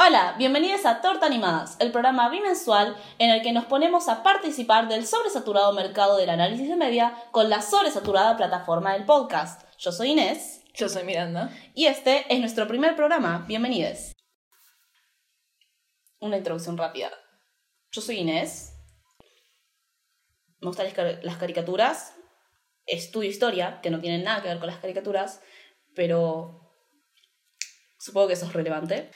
Hola, bienvenidos a Torta Animadas, el programa bimensual en el que nos ponemos a participar del sobresaturado mercado del análisis de media con la sobresaturada plataforma del podcast. Yo soy Inés. Yo soy Miranda. Y este es nuestro primer programa. Bienvenidos. Una introducción rápida. Yo soy Inés. Me gustan las caricaturas. Estudio historia, que no tienen nada que ver con las caricaturas, pero supongo que eso es relevante.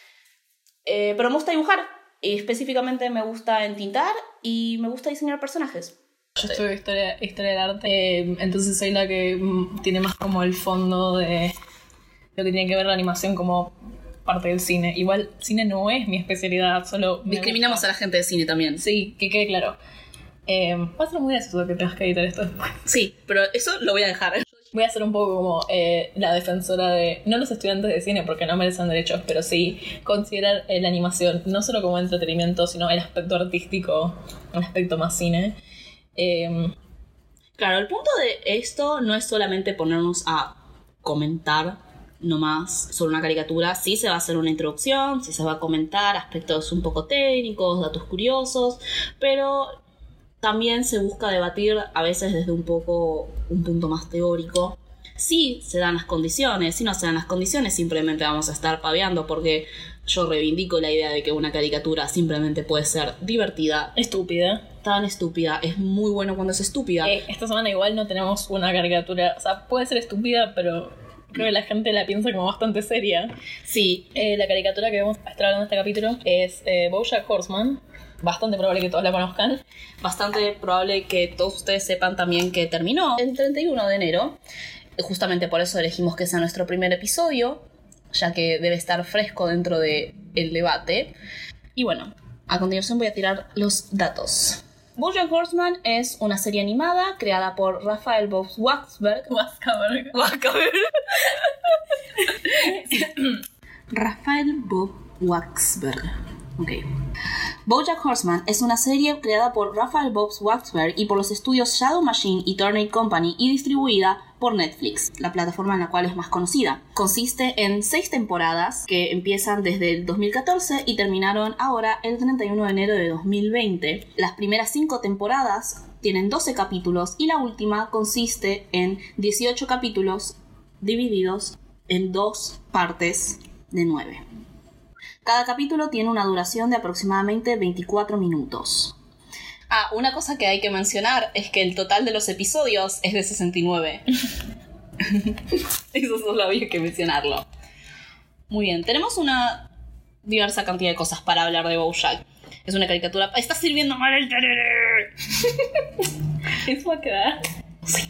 Eh, pero me gusta dibujar, y específicamente me gusta entintar y me gusta diseñar personajes. Yo estudio historia, historia del arte, eh, entonces soy la que mm, tiene más como el fondo de lo que tiene que ver la animación como parte del cine. Igual, cine no es mi especialidad, solo... Discriminamos a la gente de cine también. Sí, que quede claro. Eh, va a ser muy gracioso que tengas que editar esto después. Sí, pero eso lo voy a dejar. Voy a ser un poco como eh, la defensora de, no los estudiantes de cine porque no merecen derechos, pero sí considerar eh, la animación no solo como entretenimiento, sino el aspecto artístico, un aspecto más cine. Em, claro, el punto de esto no es solamente ponernos a comentar nomás sobre una caricatura, sí se va a hacer una introducción, sí se va a comentar aspectos un poco técnicos, datos curiosos, pero también se busca debatir a veces desde un poco un punto más teórico. Si se dan las condiciones, si no se dan las condiciones, simplemente vamos a estar paveando porque yo reivindico la idea de que una caricatura simplemente puede ser divertida. Estúpida. Tan estúpida. Es muy bueno cuando es estúpida. Eh, esta semana igual no tenemos una caricatura. O sea, puede ser estúpida, pero creo que la gente la piensa como bastante seria. Sí. Eh, la caricatura que vamos a estar hablando en este capítulo es eh, Bojack Horseman bastante probable que todos la conozcan. Bastante probable que todos ustedes sepan también que terminó el 31 de enero. Justamente por eso elegimos que sea nuestro primer episodio, ya que debe estar fresco dentro del el debate. Y bueno, a continuación voy a tirar los datos. Bojack Horseman es una serie animada creada por Rafael Bob Waxberg. Waxberg. Rafael Bob Waxberg. Ok. Bojack Horseman es una serie creada por Raphael Bobs Waxberg y por los estudios Shadow Machine y Turner Company y distribuida por Netflix, la plataforma en la cual es más conocida. Consiste en seis temporadas que empiezan desde el 2014 y terminaron ahora el 31 de enero de 2020. Las primeras cinco temporadas tienen 12 capítulos y la última consiste en 18 capítulos divididos en dos partes de 9. Cada capítulo tiene una duración de aproximadamente 24 minutos. Ah, una cosa que hay que mencionar es que el total de los episodios es de 69. Eso solo había que mencionarlo. Muy bien, tenemos una diversa cantidad de cosas para hablar de Bojack. Es una caricatura. ¡Está sirviendo mal el tereré! ¿Eso va a quedar? Sí.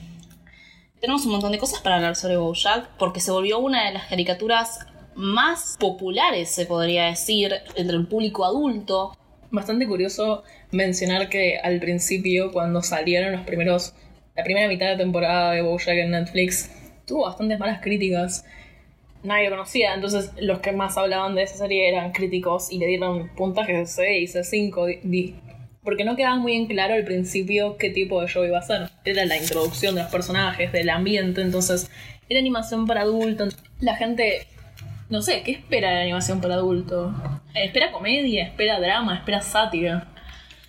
Tenemos un montón de cosas para hablar sobre Bojack porque se volvió una de las caricaturas más populares, se podría decir, entre el público adulto. Bastante curioso mencionar que al principio, cuando salieron los primeros, la primera mitad de temporada de Bojack en Netflix, tuvo bastantes malas críticas. Nadie conocía, entonces los que más hablaban de esa serie eran críticos y le dieron puntajes de 6, de 5, porque no quedaba muy en claro al principio qué tipo de show iba a ser. Era la introducción de los personajes, del ambiente, entonces era animación para adultos. La gente no sé, ¿qué espera de animación para adulto? ¿Espera comedia? ¿Espera drama? ¿Espera sátira?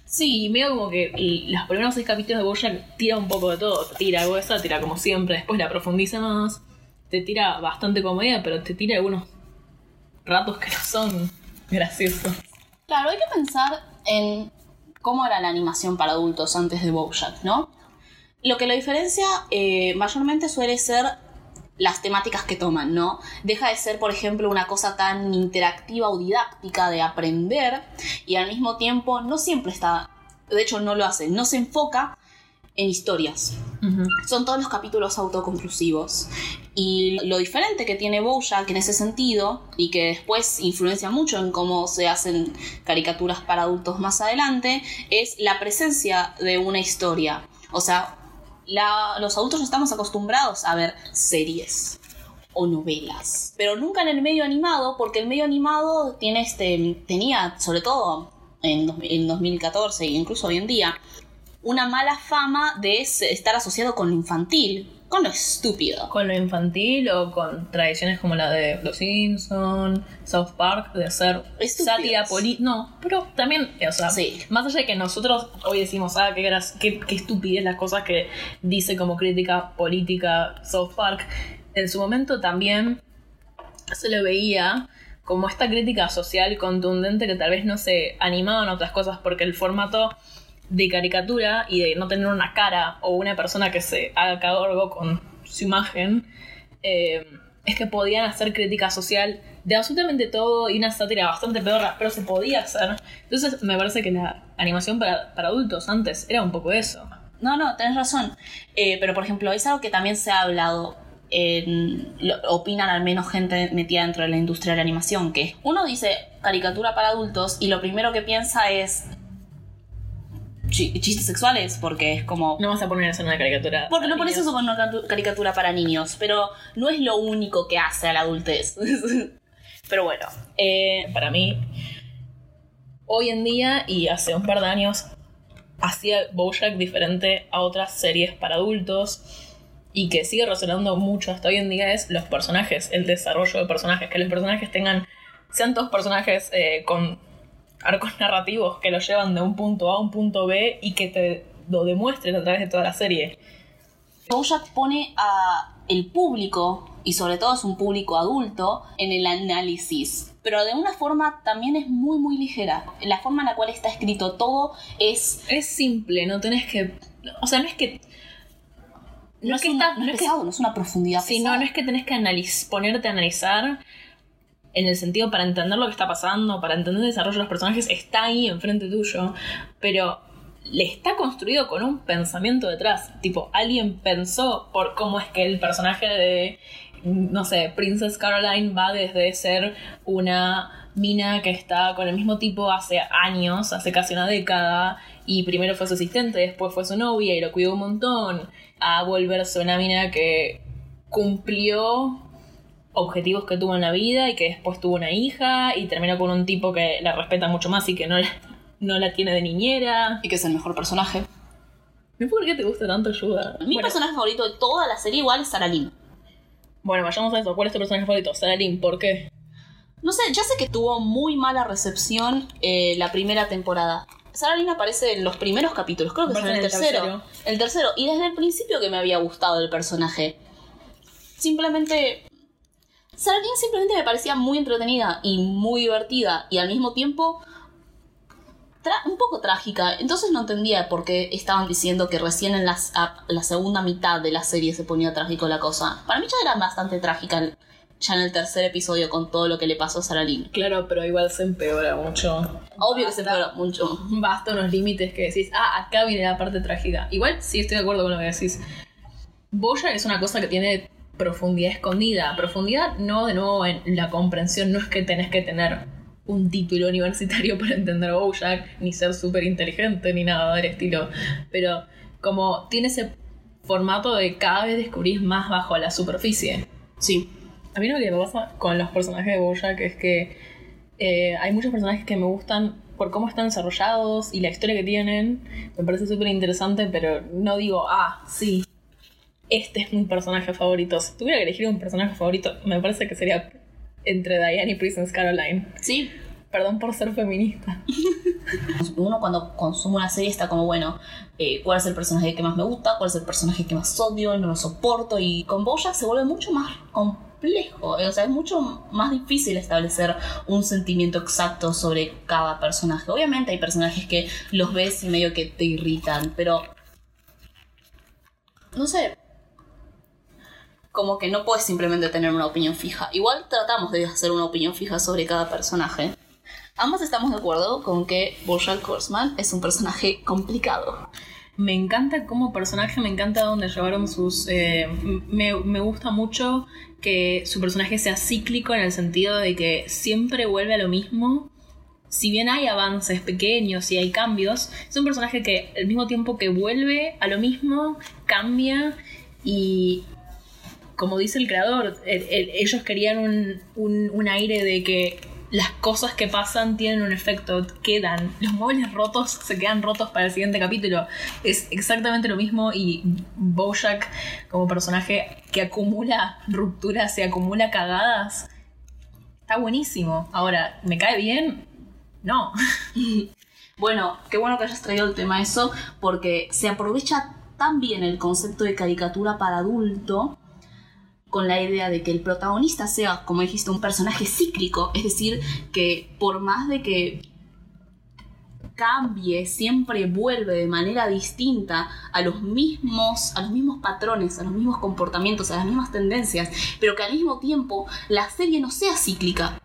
Sí, medio como que los primeros seis capítulos de Bojack tira un poco de todo. Te tira algo de sátira, como siempre. Después la profundiza más. Te tira bastante comedia, pero te tira algunos ratos que no son graciosos. Claro, hay que pensar en cómo era la animación para adultos antes de Bojack, ¿no? Lo que lo diferencia eh, mayormente suele ser las temáticas que toman, ¿no? Deja de ser, por ejemplo, una cosa tan interactiva o didáctica de aprender y al mismo tiempo no siempre está, de hecho no lo hace, no se enfoca en historias. Son todos los capítulos autoconclusivos. Y lo diferente que tiene Bojack en ese sentido, y que después influencia mucho en cómo se hacen caricaturas para adultos más adelante, es la presencia de una historia. O sea, los adultos estamos acostumbrados a ver series o novelas, pero nunca en el medio animado, porque el medio animado tiene este, tenía, sobre todo en, en 2014 e incluso hoy en día, una mala fama de estar asociado con lo infantil, con lo estúpido. Con lo infantil o con tradiciones como la de Los Simpsons, South Park, de hacer sátira política. No, pero también, o sea, Sí. más allá de que nosotros hoy decimos, ah, qué, qué, qué estupidez las cosas que dice como crítica política South Park, en su momento también se lo veía como esta crítica social contundente que tal vez no se animaban otras cosas porque el formato de caricatura y de no tener una cara o una persona que se haga cargo con su imagen eh, es que podían hacer crítica social de absolutamente todo y una sátira bastante pedorra, pero se podía hacer. Entonces me parece que la animación para, para adultos antes era un poco eso. No, no, tenés razón. Eh, pero, por ejemplo, es algo que también se ha hablado, en- lo- opinan al menos gente metida dentro de la industria de la animación, que uno dice caricatura para adultos y lo primero que piensa es chi- chistes sexuales, porque es como... No vas a poner eso en una caricatura. Porque no pones eso con una caricatura- caricatura para niños, pero no es lo único que hace a la adultez. pero bueno, eh, para mí, hoy en día y hace un par de años, hacía Bojack diferente a otras series para adultos y que sigue resonando mucho hasta hoy en día es los personajes, el desarrollo de personajes, que los personajes tengan, sean todos personajes eh, con arcos narrativos que los llevan de un punto A a un punto B y que te lo demuestren a través de toda la serie. Bojack pone a el público, y sobre todo es un público adulto, en el análisis. Pero de una forma también es muy, muy ligera. La forma en la cual está escrito todo es... Es simple, no tenés que... O sea, no es que... No, es, que una- está- no es no es que- pesado, no es una profundidad Sí, pesada. no, no es que tenés que analiz- ponerte a analizar en el sentido para entender lo que está pasando, para entender el desarrollo de los personajes, está ahí enfrente tuyo, pero le está construido con un pensamiento detrás. Tipo, alguien pensó por cómo es que el personaje de, no sé, Princess Caroline va desde ser una mina que está con el mismo tipo hace años, hace casi una década, y primero fue su asistente, después fue su novia y lo cuidó un montón, a volverse una mina que cumplió objetivos que tuvo en la vida y que después tuvo una hija y terminó con un tipo que la respeta mucho más y que no la, no la tiene de niñera. Y que es el mejor personaje. No por qué te gusta tanto Yuda. Mi Bueno, personaje favorito de toda la serie igual es Sarah Lynn. bueno, vayamos a eso. ¿Cuál es tu personaje favorito? Sarah Lynn, ¿por qué? No sé, ya sé que tuvo muy mala recepción eh, la primera temporada. Sarah Lynn aparece en los primeros capítulos, creo que es en el Aparece en el tercero. El tercero. Y desde el principio que me había gustado el personaje. Simplemente. Lynn simplemente me parecía muy entretenida y muy divertida. Y al mismo tiempo. un poco trágica. Entonces no entendía por qué estaban diciendo que recién en las, la segunda mitad de la serie se ponía trágico la cosa. Para mí ya era bastante trágica ya en el tercer episodio con todo lo que le pasó a Sarah Lynn. Claro, pero igual se empeora mucho. Obvio que se empeoró mucho. Basta unos límites que decís, ah, acá viene la parte trágica. Igual sí estoy de acuerdo con lo que decís. Boya es una cosa que tiene profundidad escondida. Profundidad no de nuevo en la comprensión, no es que tenés que tener un título universitario para entender Bojack, ni ser súper inteligente, ni nada del estilo. Pero como tiene ese formato de cada vez descubrís más bajo la superficie. Sí. A mí lo que me pasa con los personajes de Bojack es que eh, hay muchos personajes que me gustan por cómo están desarrollados y la historia que tienen. Me parece súper interesante, pero no digo, ah, sí, este es mi personaje favorito. Si tuviera que elegir un personaje favorito, me parece que sería entre Diane y Princess Caroline. Sí. Perdón por ser feminista. Uno cuando consume una serie está como, bueno, eh, ¿cuál es el personaje que más me gusta? ¿Cuál es el personaje que más odio? No lo soporto. Y con Bojack se vuelve mucho más complejo. eh, O sea, es mucho más difícil establecer un sentimiento exacto sobre cada personaje. Obviamente hay personajes que los ves y medio que te irritan, pero... No sé. Como que no puedes simplemente tener una opinión fija. Igual tratamos de hacer una opinión fija sobre cada personaje. Ambos estamos de acuerdo con que Bojack Horseman es un personaje complicado. Me encanta como personaje, me encanta donde llevaron sus... eh, me, me gusta mucho que su personaje sea cíclico en el sentido de que siempre vuelve a lo mismo. Si bien hay avances pequeños y hay cambios, es un personaje que al mismo tiempo que vuelve a lo mismo, cambia y como dice el creador, el- el- ellos querían un, un- aire de que las cosas que pasan tienen un efecto, quedan. Los muebles rotos se quedan rotos para el siguiente capítulo. Es exactamente lo mismo y Bojack como personaje que acumula rupturas y acumula cagadas. Está buenísimo. Ahora, ¿me cae bien? No. Bueno, qué bueno que hayas traído el tema eso, porque se aprovecha tan bien el concepto de caricatura para adulto con la idea de que el protagonista sea, como dijiste, un personaje cíclico, es decir, que por más de que cambie, siempre vuelve de manera distinta a los mismos, a los mismos patrones, a los mismos comportamientos, a las mismas tendencias, pero que al mismo tiempo la serie no sea cíclica.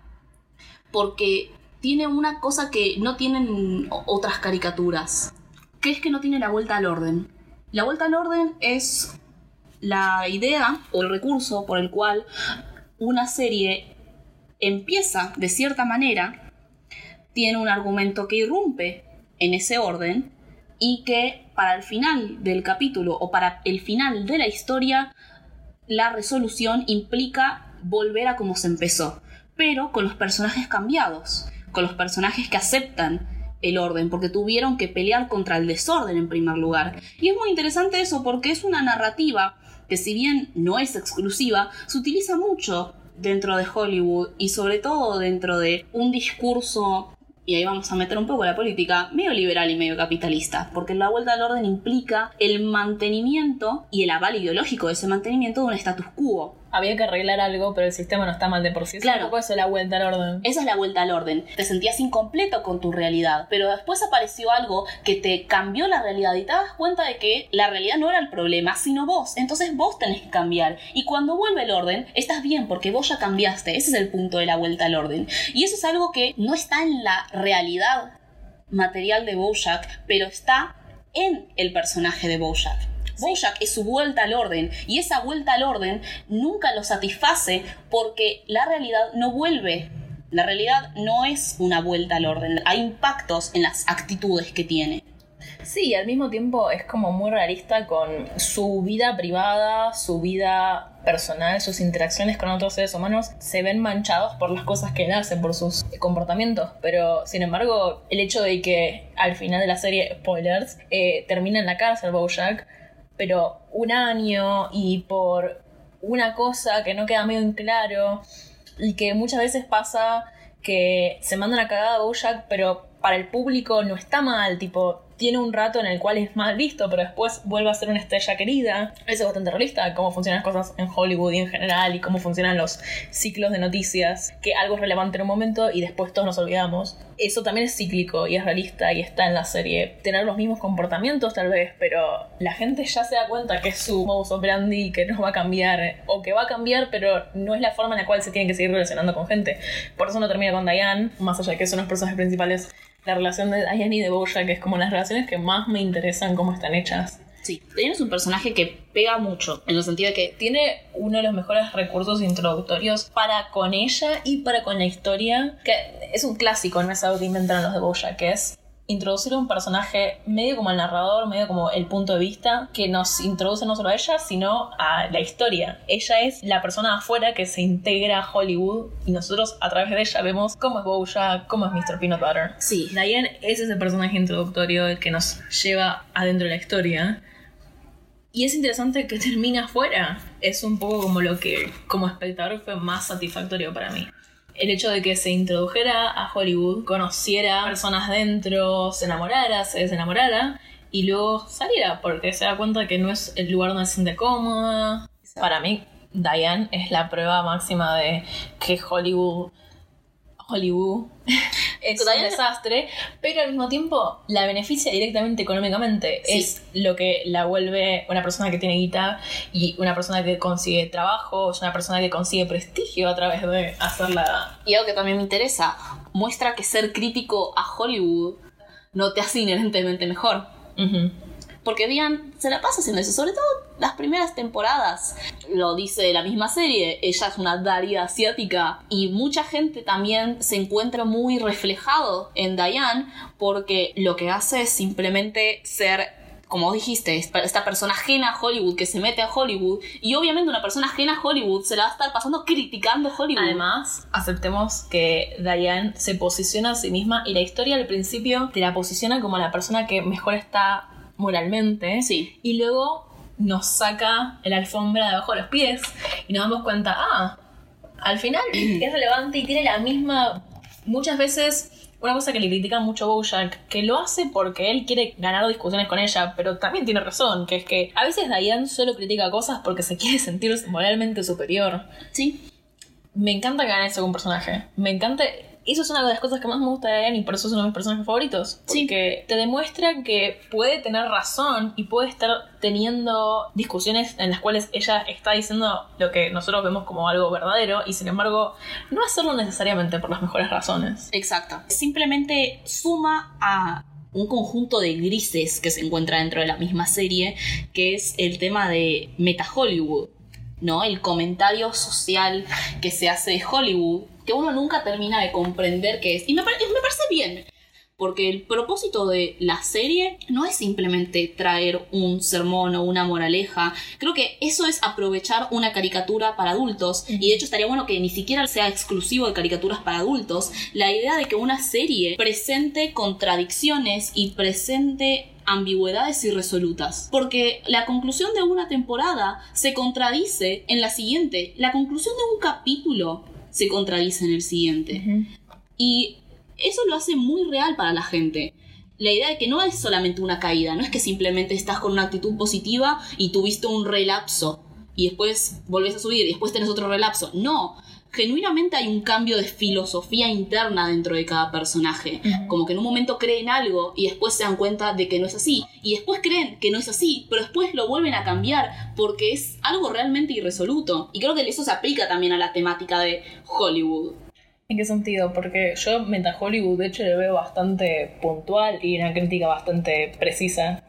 Porque tiene una cosa que no tienen otras caricaturas, que es que no tiene la vuelta al orden. La vuelta al orden es la idea o el recurso por el cual una serie empieza de cierta manera, tiene un argumento que irrumpe en ese orden y que para el final del capítulo o para el final de la historia, la resolución implica volver a como se empezó, pero con los personajes cambiados, con los personajes que aceptan el orden, porque tuvieron que pelear contra el desorden en primer lugar. Y es muy interesante eso porque es una narrativa que si bien no es exclusiva, se utiliza mucho dentro de Hollywood y sobre todo dentro de un discurso y ahí vamos a meter un poco la política, medio liberal y medio capitalista, porque la vuelta al orden implica el mantenimiento y el aval ideológico de ese mantenimiento de un status quo había que arreglar algo, pero el sistema no está mal de por sí. Claro. Un poco eso es la vuelta al orden. Esa es la vuelta al orden. Te sentías incompleto con tu realidad, pero después apareció algo que te cambió la realidad y te das cuenta de que la realidad no era el problema, sino vos. Entonces vos tenés que cambiar. Y cuando vuelve el orden, estás bien porque vos ya cambiaste. Ese es el punto de la vuelta al orden. Y eso es algo que no está en la realidad material de Bojack, pero está en el personaje de Bojack. Bojack es su vuelta al orden y esa vuelta al orden nunca lo satisface porque la realidad no vuelve. La realidad no es una vuelta al orden, hay impactos en las actitudes que tiene. Sí, al mismo tiempo es como muy realista con su vida privada, su vida personal, sus interacciones con otros seres humanos se ven manchados por las cosas que él hace, por sus comportamientos. Pero, sin embargo, el hecho de que al final de la serie, spoilers, eh, termina en la cárcel Bojack, pero un año y por una cosa que no queda medio en claro y que muchas veces pasa que se manda una cagada a Bojack, pero para el público no está mal, tipo, tiene un rato en el cual es mal visto, pero después vuelve a ser una estrella querida. Eso es bastante realista, cómo funcionan las cosas en Hollywood y en general, y cómo funcionan los ciclos de noticias, que algo es relevante en un momento y después todos nos olvidamos. Eso también es cíclico y es realista y está en la serie. Tener los mismos comportamientos tal vez, pero la gente ya se da cuenta que es su modus operandi, que no va a cambiar, o que va a cambiar, pero no es la forma en la cual se tienen que seguir relacionando con gente. Por eso no termina con Diane, más allá de que son los personajes principales la relación de Diane y de Bojack, que es como las relaciones que más me interesan cómo están hechas. Sí, Diane es un personaje que pega mucho, en el sentido de que tiene uno de los mejores recursos introductorios para con ella y para con la historia, que es un clásico, no es algo que inventaron los de Bojack, que es introducir un personaje medio como el narrador, medio como el punto de vista, que nos introduce no solo a ella, sino a la historia. Ella es la persona afuera que se integra a Hollywood y nosotros a través de ella vemos cómo es Bojack, cómo es Mr. Peanut Butter. Sí. Diane es ese personaje introductorio el que nos lleva adentro de la historia. Y es interesante que termine afuera. Es un poco como lo que como espectador fue más satisfactorio para mí el hecho de que se introdujera a Hollywood, conociera personas dentro, se enamorara, se desenamorara y luego saliera, porque se da cuenta que no es el lugar donde se siente cómoda. Para mí, Diane es la prueba máxima de que Hollywood Hollywood es un desastre, pero al mismo tiempo la beneficia directamente económicamente. Es lo que la vuelve una persona que tiene guita y una persona que consigue trabajo, es una persona que consigue prestigio a través de hacerla. Y algo que también me interesa, muestra que ser crítico a Hollywood no te hace inherentemente mejor. Porque Diane se la pasa haciendo eso, sobre todo las primeras temporadas. Lo dice la misma serie, ella es una Daria asiática y mucha gente también se encuentra muy reflejado en Diane porque lo que hace es simplemente ser como dijiste, esta persona ajena a Hollywood que se mete a Hollywood y obviamente una persona ajena a Hollywood se la va a estar pasando criticando Hollywood. Además, aceptemos que Diane se posiciona a sí misma y la historia al principio te la posiciona como la persona que mejor está moralmente. Sí. Y luego nos saca la alfombra de abajo de los pies y nos damos cuenta, ah, al final es relevante y tiene la misma. Muchas veces. Una cosa que le critica mucho a Bojack, que lo hace porque él quiere ganar discusiones con ella, pero también tiene razón, que es que a veces Diane solo critica cosas porque se quiere sentir moralmente superior. Sí. Me encanta que hagan eso con un personaje. Me encanta. Eso es una de las cosas que más me gusta de Diane y por eso es uno de mis personajes favoritos. Sí. Porque te demuestra que puede tener razón y puede estar teniendo discusiones en las cuales ella está diciendo lo que nosotros vemos como algo verdadero y sin embargo no hacerlo necesariamente por las mejores razones. Exacto. Simplemente suma a un conjunto de grises que se encuentra dentro de la misma serie, que es el tema de Meta Hollywood, ¿no? El comentario social que se hace de Hollywood, que uno nunca termina de comprender qué es. Y me, pare- me parece bien, porque el propósito de la serie no es simplemente traer un sermón o una moraleja. Creo que eso es aprovechar una caricatura para adultos. Y de hecho estaría bueno que ni siquiera sea exclusivo de caricaturas para adultos. La idea de que una serie presente contradicciones y presente ambigüedades irresolutas. Porque la conclusión de una temporada se contradice en la siguiente. La conclusión de un capítulo se contradice en el siguiente. Y eso lo hace muy real para la gente. La idea de que no es solamente una caída, no es que simplemente estás con una actitud positiva y tuviste un relapso y después volvés a subir y después tenés otro relapso. No, genuinamente hay un cambio de filosofía interna dentro de cada personaje. Como que en un momento creen algo y después se dan cuenta de que no es así. Y después creen que no es así, pero después lo vuelven a cambiar porque es algo realmente irresoluto. Y creo que eso se aplica también a la temática de Hollywood. ¿En qué sentido? Porque yo Meta Hollywood de hecho le veo bastante puntual y una crítica bastante precisa.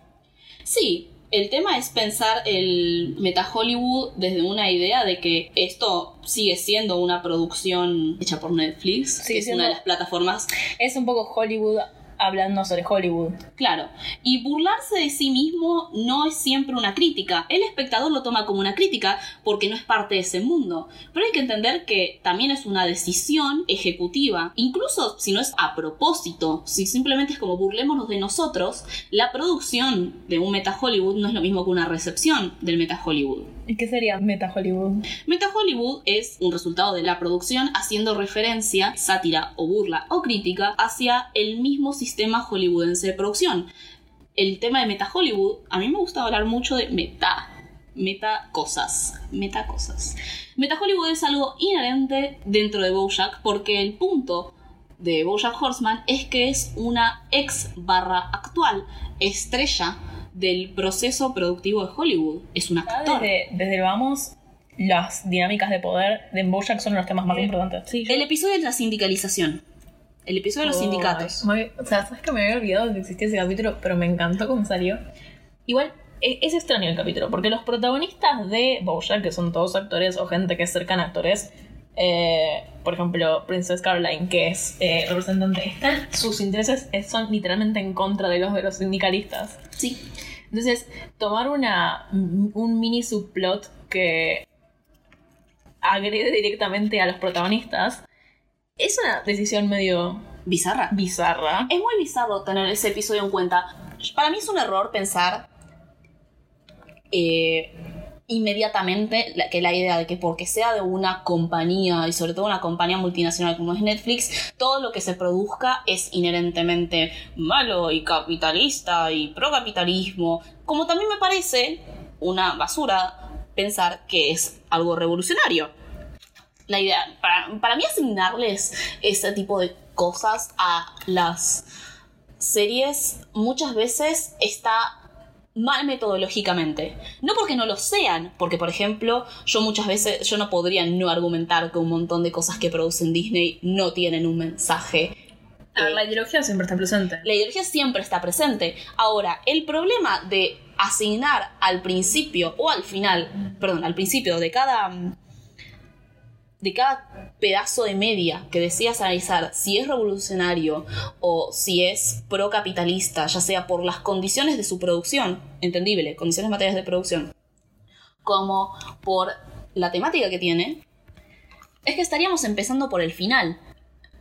Sí, el tema es pensar el Meta Hollywood desde una idea de que esto sigue siendo una producción hecha por Netflix, que es una de las plataformas Es un poco Hollywood hablando sobre Hollywood. Claro, y burlarse de sí mismo no es siempre una crítica. El espectador lo toma como una crítica porque no es parte de ese mundo. Pero hay que entender que también es una decisión ejecutiva. Incluso si no es a propósito, si simplemente es como burlémonos de nosotros, la producción de un Meta Hollywood no es lo mismo que una recepción del Meta Hollywood. ¿Y qué sería Meta Hollywood? Meta Hollywood es un resultado de la producción haciendo referencia, sátira o burla o crítica hacia el mismo sistema hollywoodense de producción. El tema de Meta Hollywood, a mí me gusta hablar mucho de meta. Meta cosas. Meta cosas. Meta Hollywood es algo inherente dentro de Bojack porque el punto de Bojack Horseman es que es una ex barra actual estrella del proceso productivo de Hollywood. Es un actor. Desde, desde el vamos, las dinámicas de poder de Bojack son los temas más importantes. Sí, El episodio de la sindicalización. El episodio de los sindicatos. o sea, sabes que me había olvidado de que existía ese capítulo, pero me encantó cómo salió. Igual, e- es extraño el capítulo, porque los protagonistas de Bojack, que son todos actores o gente que es cercana a actores, eh, por ejemplo, Princess Caroline, que es eh, representante, están, sus intereses son literalmente en contra de los de los sindicalistas. Sí. Entonces, tomar una, un mini subplot que agrede directamente a los protagonistas es una decisión medio Bizarra. bizarra. Es muy bizarro tener ese episodio en cuenta. Para mí es un error pensar eh, inmediatamente que la idea de que porque sea de una compañía y sobre todo una compañía multinacional como es Netflix, todo lo que se produzca es inherentemente malo y capitalista y procapitalismo. Como también me parece una basura pensar que es algo revolucionario. La idea, para, para mí asignarles ese tipo de cosas a las series muchas veces está mal metodológicamente. No porque no lo sean, porque por ejemplo, yo muchas veces yo no podría no argumentar que un montón de cosas que producen Disney no tienen un mensaje. A ver, eh, la ideología siempre está presente. la ideología siempre está presente. Ahora, el problema de asignar al principio o al final, perdón, al principio de cada mm, de cada pedazo de media que decidas analizar si es revolucionario o si es procapitalista, ya sea por las condiciones de su producción, entendible, condiciones materiales de producción, como por la temática que tiene, es que estaríamos empezando por el final.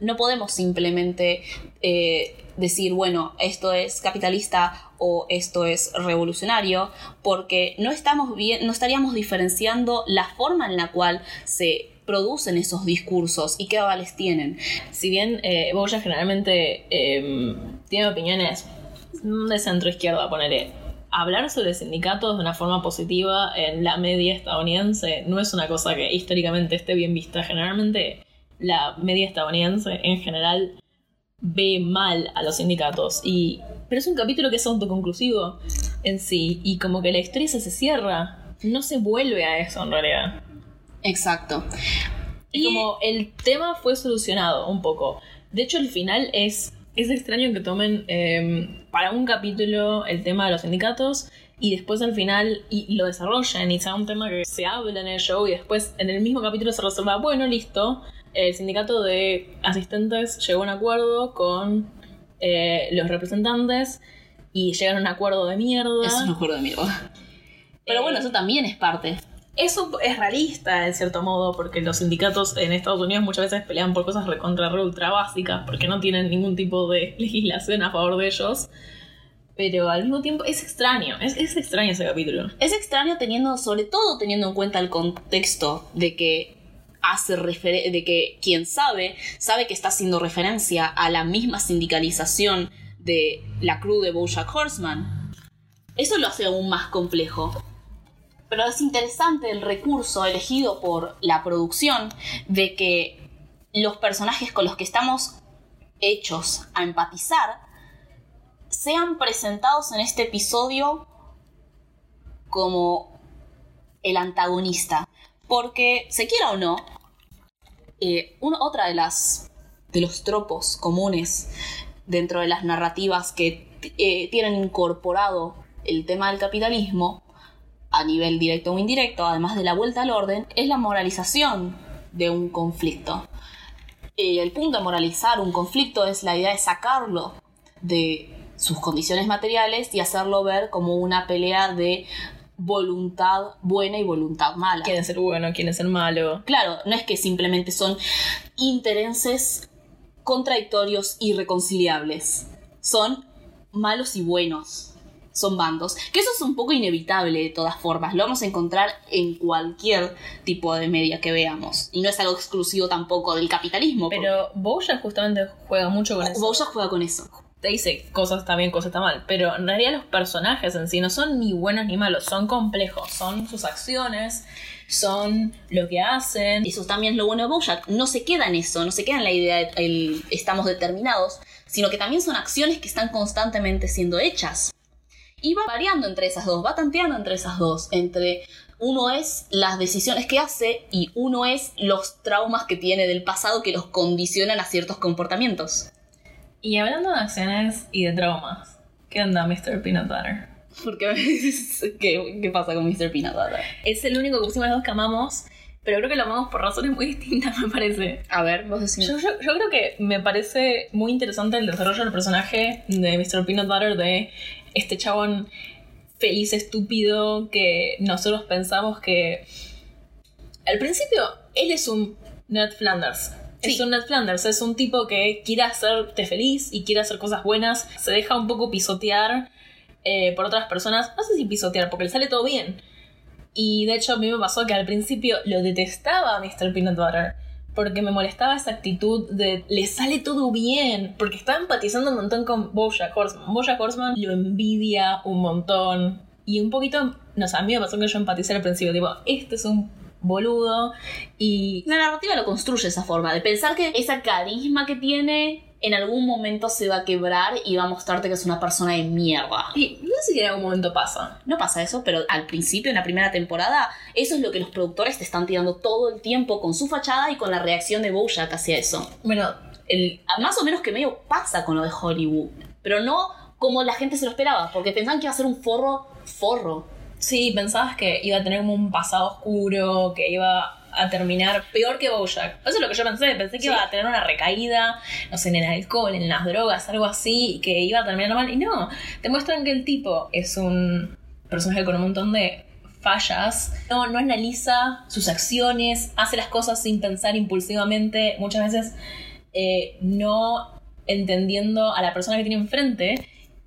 No podemos simplemente eh, decir, bueno, esto es capitalista o esto es revolucionario, porque no, estamos bien, no estaríamos diferenciando la forma en la cual se producen esos discursos y qué avales tienen. Si bien eh, Boya generalmente em, tiene opiniones de centro izquierda, ponerle hablar sobre sindicatos de una forma positiva en la media estadounidense no es una cosa que históricamente esté bien vista. Generalmente la media estadounidense en general ve mal a los sindicatos y pero es un capítulo que es autoconclusivo en sí y como que la historia se, cierra no se vuelve a eso en realidad exacto y como el tema fue solucionado un poco de hecho el final es es extraño que tomen em, para un capítulo el tema de los sindicatos y después al final y, lo desarrollen y sea un tema que se habla en el show y después en el mismo capítulo se resuelva, bueno, listo, el sindicato de asistentes llegó a un acuerdo con eh, los representantes y llegaron a un acuerdo de mierda. Es un acuerdo de mierda. Pero bueno, eso también es parte. Eso es realista, en cierto modo, porque los sindicatos en Estados Unidos muchas veces pelean por cosas recontra ultra básicas, porque no tienen ningún tipo de legislación a favor de ellos. Pero al mismo tiempo es extraño, es, es extraño ese capítulo. Es extraño teniendo, sobre todo teniendo en cuenta el contexto de que hace de que quien sabe, sabe que está haciendo referencia a la misma sindicalización de la crew de Bojack Horseman. Eso lo hace aún más complejo. Pero es interesante el recurso elegido por la producción de que los personajes con los que estamos hechos a empatizar sean presentados en este episodio como el antagonista. Porque, se quiera o no, eh, otra de las de los tropos comunes dentro de las narrativas que eh, tienen incorporado el tema del capitalismo a nivel directo o indirecto, además de la vuelta al orden, es la moralización de un conflicto. Eh, el punto de moralizar un conflicto es la idea de sacarlo de sus condiciones materiales y hacerlo ver como una pelea de voluntad buena y voluntad mala. Quieren ser bueno, quieren ser malo. Claro, no es que simplemente son intereses contradictorios y reconciliables. Son malos y buenos. Son bandos. Que eso es un poco inevitable de todas formas. Lo vamos a encontrar en cualquier tipo de media que veamos. Y no es algo exclusivo tampoco del capitalismo. Pero Bojack justamente juega mucho con eso. Bojack juega con eso te dice cosas está bien, cosas está mal, pero en realidad los personajes en sí no son ni buenos ni malos, son complejos, son sus acciones, son lo que hacen. Y eso también es lo bueno de Bojack, no se queda en eso, no se queda en la idea de el, estamos determinados, sino que también son acciones que están constantemente siendo hechas. Y va variando entre esas dos, va tanteando entre esas dos, entre uno es las decisiones que hace y uno es los traumas que tiene del pasado que los condicionan a ciertos comportamientos. Y hablando de acciones y de traumas, ¿qué onda Mr. Peanut Butter? ¿Por qué? ¿Qué, pasa con Mr. Peanut Butter? Es el único que pusimos los dos que amamos, pero creo que lo amamos por razones muy distintas, me parece. A ver, vos decís. Yo, yo, yo, creo que me parece muy interesante el desarrollo del personaje de Mr. Peanut Butter, de este chabón feliz, estúpido, que nosotros pensamos que. Al principio, él es un Ned Flanders es un Ned Flanders, es un tipo que quiere hacerte feliz y quiere hacer cosas buenas, se deja un poco pisotear eh, por otras personas, no sé si pisotear, porque le sale todo bien. Y de hecho a mí me pasó que al principio lo detestaba a Mr. Peanut Butter, porque me molestaba esa actitud de le sale todo bien, porque estaba empatizando un montón con Bojack Horseman. Bojack Horseman lo envidia un montón. Y un poquito, no sé, a mí me pasó que yo empaticé al principio, tipo, este es un boludo. Y la narrativa lo construye esa forma, de pensar que esa carisma que tiene en algún momento se va a quebrar y va a mostrarte que es una persona de mierda. Y no sé si en algún momento pasa. No pasa eso, pero al principio, en la primera temporada, eso es lo que los productores te están tirando todo el tiempo con su fachada y con la reacción de Bojack hacia eso. Bueno, el, más o menos que medio pasa con lo de Hollywood, pero no como la gente se lo esperaba, porque pensaban que iba a ser un forro, forro. Sí, pensabas que iba a tener como un pasado oscuro, que iba a terminar peor que Bojack. Eso es lo que yo pensé. Pensé que iba a tener una recaída, no sé, en el alcohol, en las drogas, algo así, y que iba a terminar mal. Y no, te muestran que el tipo es un personaje con un montón de fallas, no, no analiza sus acciones, hace las cosas sin pensar impulsivamente, muchas veces eh, no entendiendo a la persona que tiene enfrente.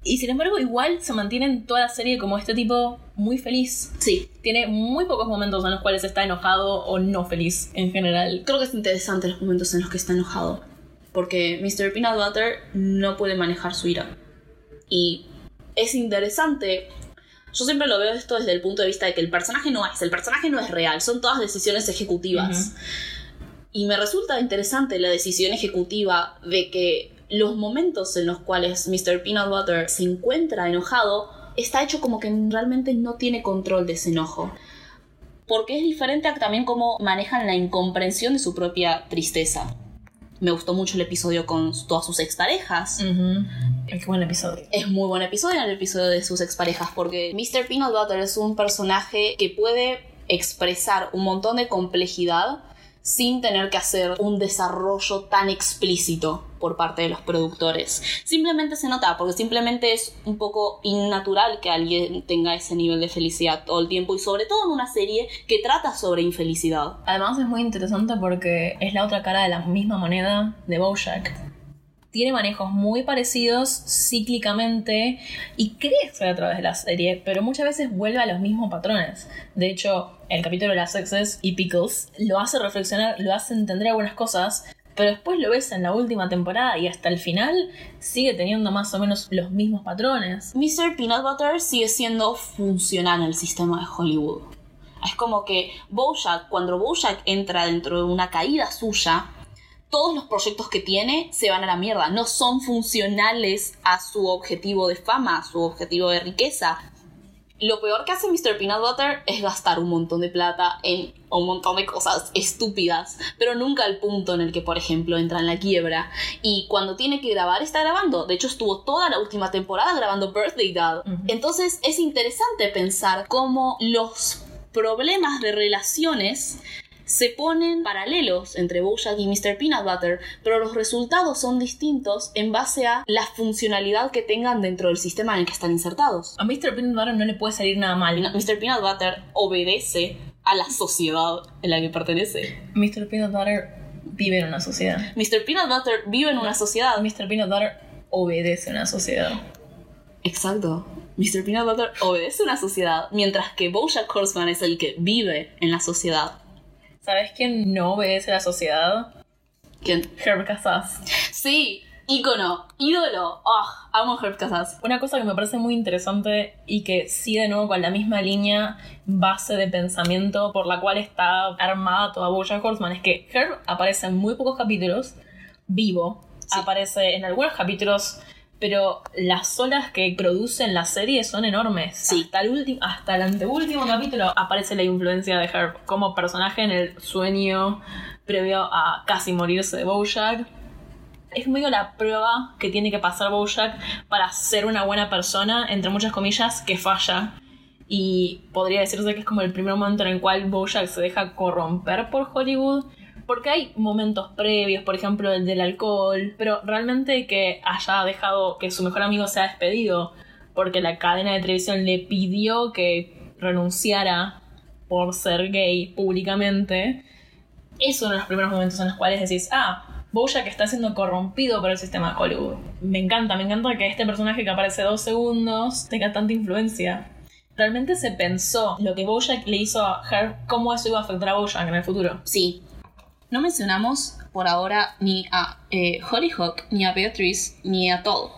Y sin embargo, igual se mantiene en toda la serie como este tipo muy feliz. Sí. Tiene muy pocos momentos en los cuales está enojado o no feliz en general. Creo que es interesante los momentos en los que está enojado. Porque Mr. Peanut Butter no puede manejar su ira. Y es interesante. Yo siempre lo veo esto desde el punto de vista de que el personaje no es, el personaje no es real, son todas decisiones ejecutivas. Y me resulta interesante la decisión ejecutiva de que los momentos en los cuales Mr. Peanut Butter se encuentra enojado está hecho como que realmente no tiene control de ese enojo. Porque es diferente a también cómo manejan la incomprensión de su propia tristeza. Me gustó mucho el episodio con todas sus exparejas. Es buen episodio. Es muy buen episodio el episodio de sus exparejas porque Mr. Peanut Butter es un personaje que puede expresar un montón de complejidad sin tener que hacer un desarrollo tan explícito por parte de los productores. Simplemente se nota, porque simplemente es un poco innatural que alguien tenga ese nivel de felicidad todo el tiempo y sobre todo en una serie que trata sobre infelicidad. Además es muy interesante porque es la otra cara de la misma moneda de Bojack tiene manejos muy parecidos cíclicamente y crece a través de la serie, pero muchas veces vuelve a los mismos patrones. De hecho, el capítulo de las sexes y Pickles lo hace reflexionar, lo hace entender algunas cosas, pero después lo ves en la última temporada y hasta el final sigue teniendo más o menos los mismos patrones. Mr. Peanut Butter sigue siendo funcional en el sistema de Hollywood. Es como que Bojack, cuando Bojack entra dentro de una caída suya, todos los proyectos que tiene se van a la mierda. No son funcionales a su objetivo de fama, a su objetivo de riqueza. Lo peor que hace Mr. Peanut Butter es gastar un montón de plata en un montón de cosas estúpidas, pero nunca al punto en el que, por ejemplo, entra en la quiebra. Y cuando tiene que grabar, está grabando. De hecho, estuvo toda la última temporada grabando Birthday Dad. Entonces, es interesante pensar cómo los problemas de relaciones se ponen paralelos entre Bojack y Mr. Peanut Butter, pero los resultados son distintos en base a la funcionalidad que tengan dentro del sistema en el que están insertados. A Mr. Peanut Butter no le puede salir nada mal. Mr. Peanut Butter obedece a la sociedad en la que pertenece. Mr. Peanut Butter vive en una sociedad. Mr. Peanut Butter vive en una sociedad. Mr. Peanut Butter obedece a una sociedad. Exacto. Mr. Peanut Butter obedece a una sociedad, mientras que Bojack Horseman es el que vive en la sociedad. ¿Sabes quién no obedece a la sociedad? ¿Quién? Herb Casas. Sí, ícono, ídolo. Oh, amo Herb Casas. Una cosa que me parece muy interesante y que sigue de nuevo con la misma línea base de pensamiento por la cual está armada toda Bojack Horseman es que Herb aparece en muy pocos capítulos, vivo, aparece en algunos capítulos pero las olas que producen la serie son enormes. Sí. Hasta el, último, hasta el anteúltimo capítulo aparece la influencia de Herb como personaje en el sueño previo a casi morirse de Bojack. Es medio la prueba que tiene que pasar Bojack para ser una buena persona, entre muchas comillas, que falla. Y podría decirse que es como el primer momento en el cual Bojack se deja corromper por Hollywood porque hay momentos previos, por ejemplo, el del alcohol, pero realmente que haya dejado que su mejor amigo sea despedido porque la cadena de televisión le pidió que renunciara por ser gay públicamente, es uno de los primeros momentos en los cuales decís, ah, Bojack está siendo corrompido por el sistema de Hollywood. Me encanta, me encanta que este personaje que aparece dos segundos tenga tanta influencia. Realmente se pensó lo que Bojack le hizo a Herb, cómo eso iba a afectar a Bojack en el futuro. Sí, no mencionamos por ahora ni a eh, Hollyhock, ni a Beatrice, ni a Todd.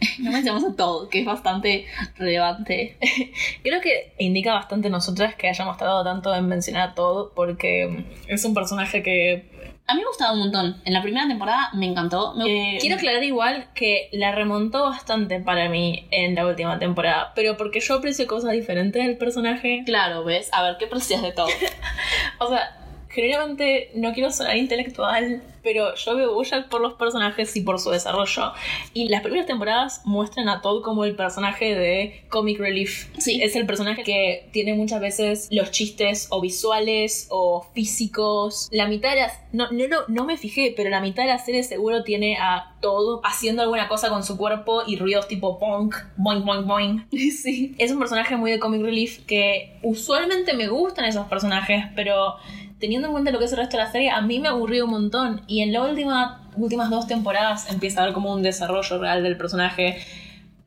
No mencionamos a Todd, que es bastante relevante. Creo que indica bastante nosotras que hayamos tardado tanto en mencionar a Todd, porque es un personaje que a mí me ha gustado un montón. En la primera temporada me encantó. Eh, quiero aclarar igual que la remontó bastante para mí en la última temporada, pero porque yo aprecio cosas diferentes del personaje. Claro, ¿ves? A ver, ¿qué aprecias de todo? o sea, Generalmente no quiero sonar intelectual, pero yo veo Bojack por los personajes y por su desarrollo. Y las primeras temporadas muestran a Todd como el personaje de Comic Relief. Sí. Es el personaje que tiene muchas veces los chistes o visuales o físicos. La mitad de las... No, no, no, no me fijé, pero la mitad de la serie seguro tiene a Todd haciendo alguna cosa con su cuerpo y ruidos tipo punk, boing, boing, boing. Sí. Es un personaje muy de Comic Relief que usualmente me gustan esos personajes, pero teniendo en cuenta lo que es el resto de la serie, a mí me aburrió un montón. Y en las última, últimas dos temporadas empieza a haber como un desarrollo real del personaje.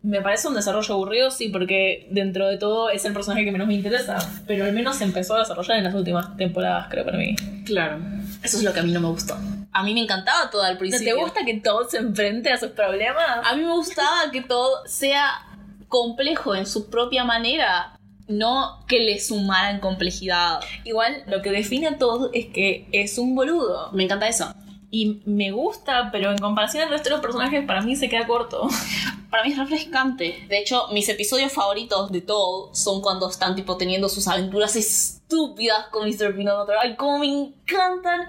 Me parece un desarrollo aburrido, sí, porque dentro de todo es el personaje que menos me interesa. Pero al menos se empezó a desarrollar en las últimas temporadas, creo, para mí. Claro. Eso es lo que a mí no me gustó. A mí me encantaba todo al ¿No principio. te gusta que todo se enfrente a sus problemas? A mí me gustaba que todo sea complejo en su propia manera, no que le sumaran complejidad. Igual, lo que define a todo es que es un boludo. Me encanta eso. Y me gusta, pero en comparación al resto de los personajes, para mí se queda corto. Para mí es refrescante. De hecho, mis episodios favoritos de todo son cuando están tipo teniendo sus aventuras estúpidas con Mr. Peanut. Ay, cómo me encantan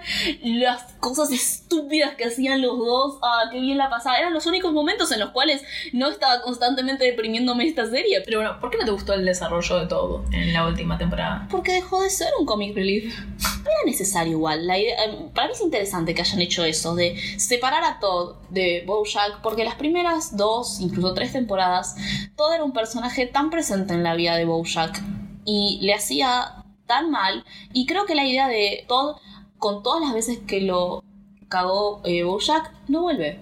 las cosas estúpidas que hacían los dos. Ah, qué bien la pasaba. Eran los únicos momentos en los cuales no estaba constantemente deprimiéndome esta serie. Pero bueno, ¿por qué no te gustó el desarrollo de todo en la última temporada? Porque dejó de ser un comic relief. Era necesario igual. La idea- eh, para mí es interesante que hayan hecho eso, de separar a Todd de Bojack, porque las primeras dos, incluso tres temporadas, Todd era un personaje tan presente en la vida de Bojack y le hacía tan mal. Y creo que la idea de Todd, con todas las veces que lo cagó eh, Bojack, no vuelve.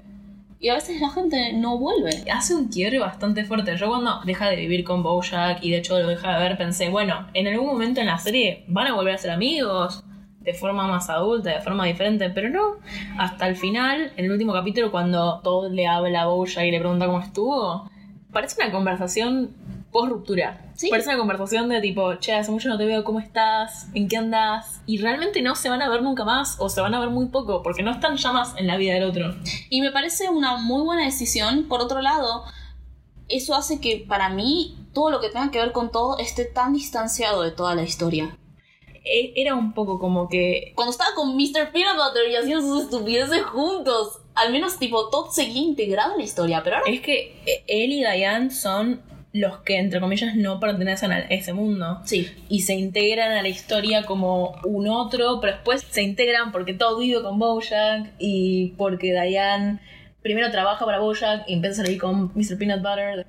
Y a veces la gente no vuelve. Hace un quiebre bastante fuerte. Yo cuando deja de vivir con Bojack y de hecho lo deja de ver, pensé, bueno, en algún momento en la serie van a volver a ser amigos de forma más adulta, de forma diferente, pero no. Hasta el final, en el último capítulo, cuando Todd le habla a Bojack y le pregunta cómo estuvo, parece una conversación post ruptura. Sí. Parece una conversación de tipo, che, hace mucho no te veo, ¿cómo estás? ¿En qué andas? Y realmente no se van a ver nunca más o se van a ver muy poco porque no están ya más en la vida del otro. Y me parece una muy buena decisión. Por otro lado, eso hace que para mí todo lo que tenga que ver con todo esté tan distanciado de toda la historia. E- Era un poco como que Cuando estaba con Mr. Peanut Butter y hacían sus estupideces juntos, al menos tipo Todd seguía integrado en la historia, pero ahora Es que eh, él y Diane son los que, entre comillas, no pertenecen a ese mundo. sí. Y se integran a la historia como un otro, pero después se integran porque todo vive con Bojack y porque Diane primero trabaja para Bojack y empieza a salir con Mr. Peanut Butter.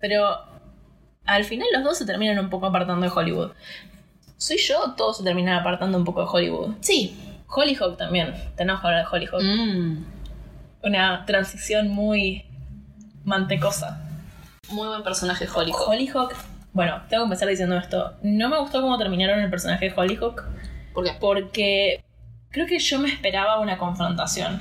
Pero al final los dos se terminan un poco apartando de Hollywood. Soy yo, todos se terminan apartando un poco de Hollywood. Sí. Hollyhock también, tenemos que hablar de Hollyhock. Mm. Una transición muy mantecosa. Muy buen personaje Hollyhock. Hollyhock, bueno, tengo que empezar diciendo esto. No me gustó cómo terminaron el personaje de Hollyhock ¿Por qué? porque creo que yo me esperaba una confrontación.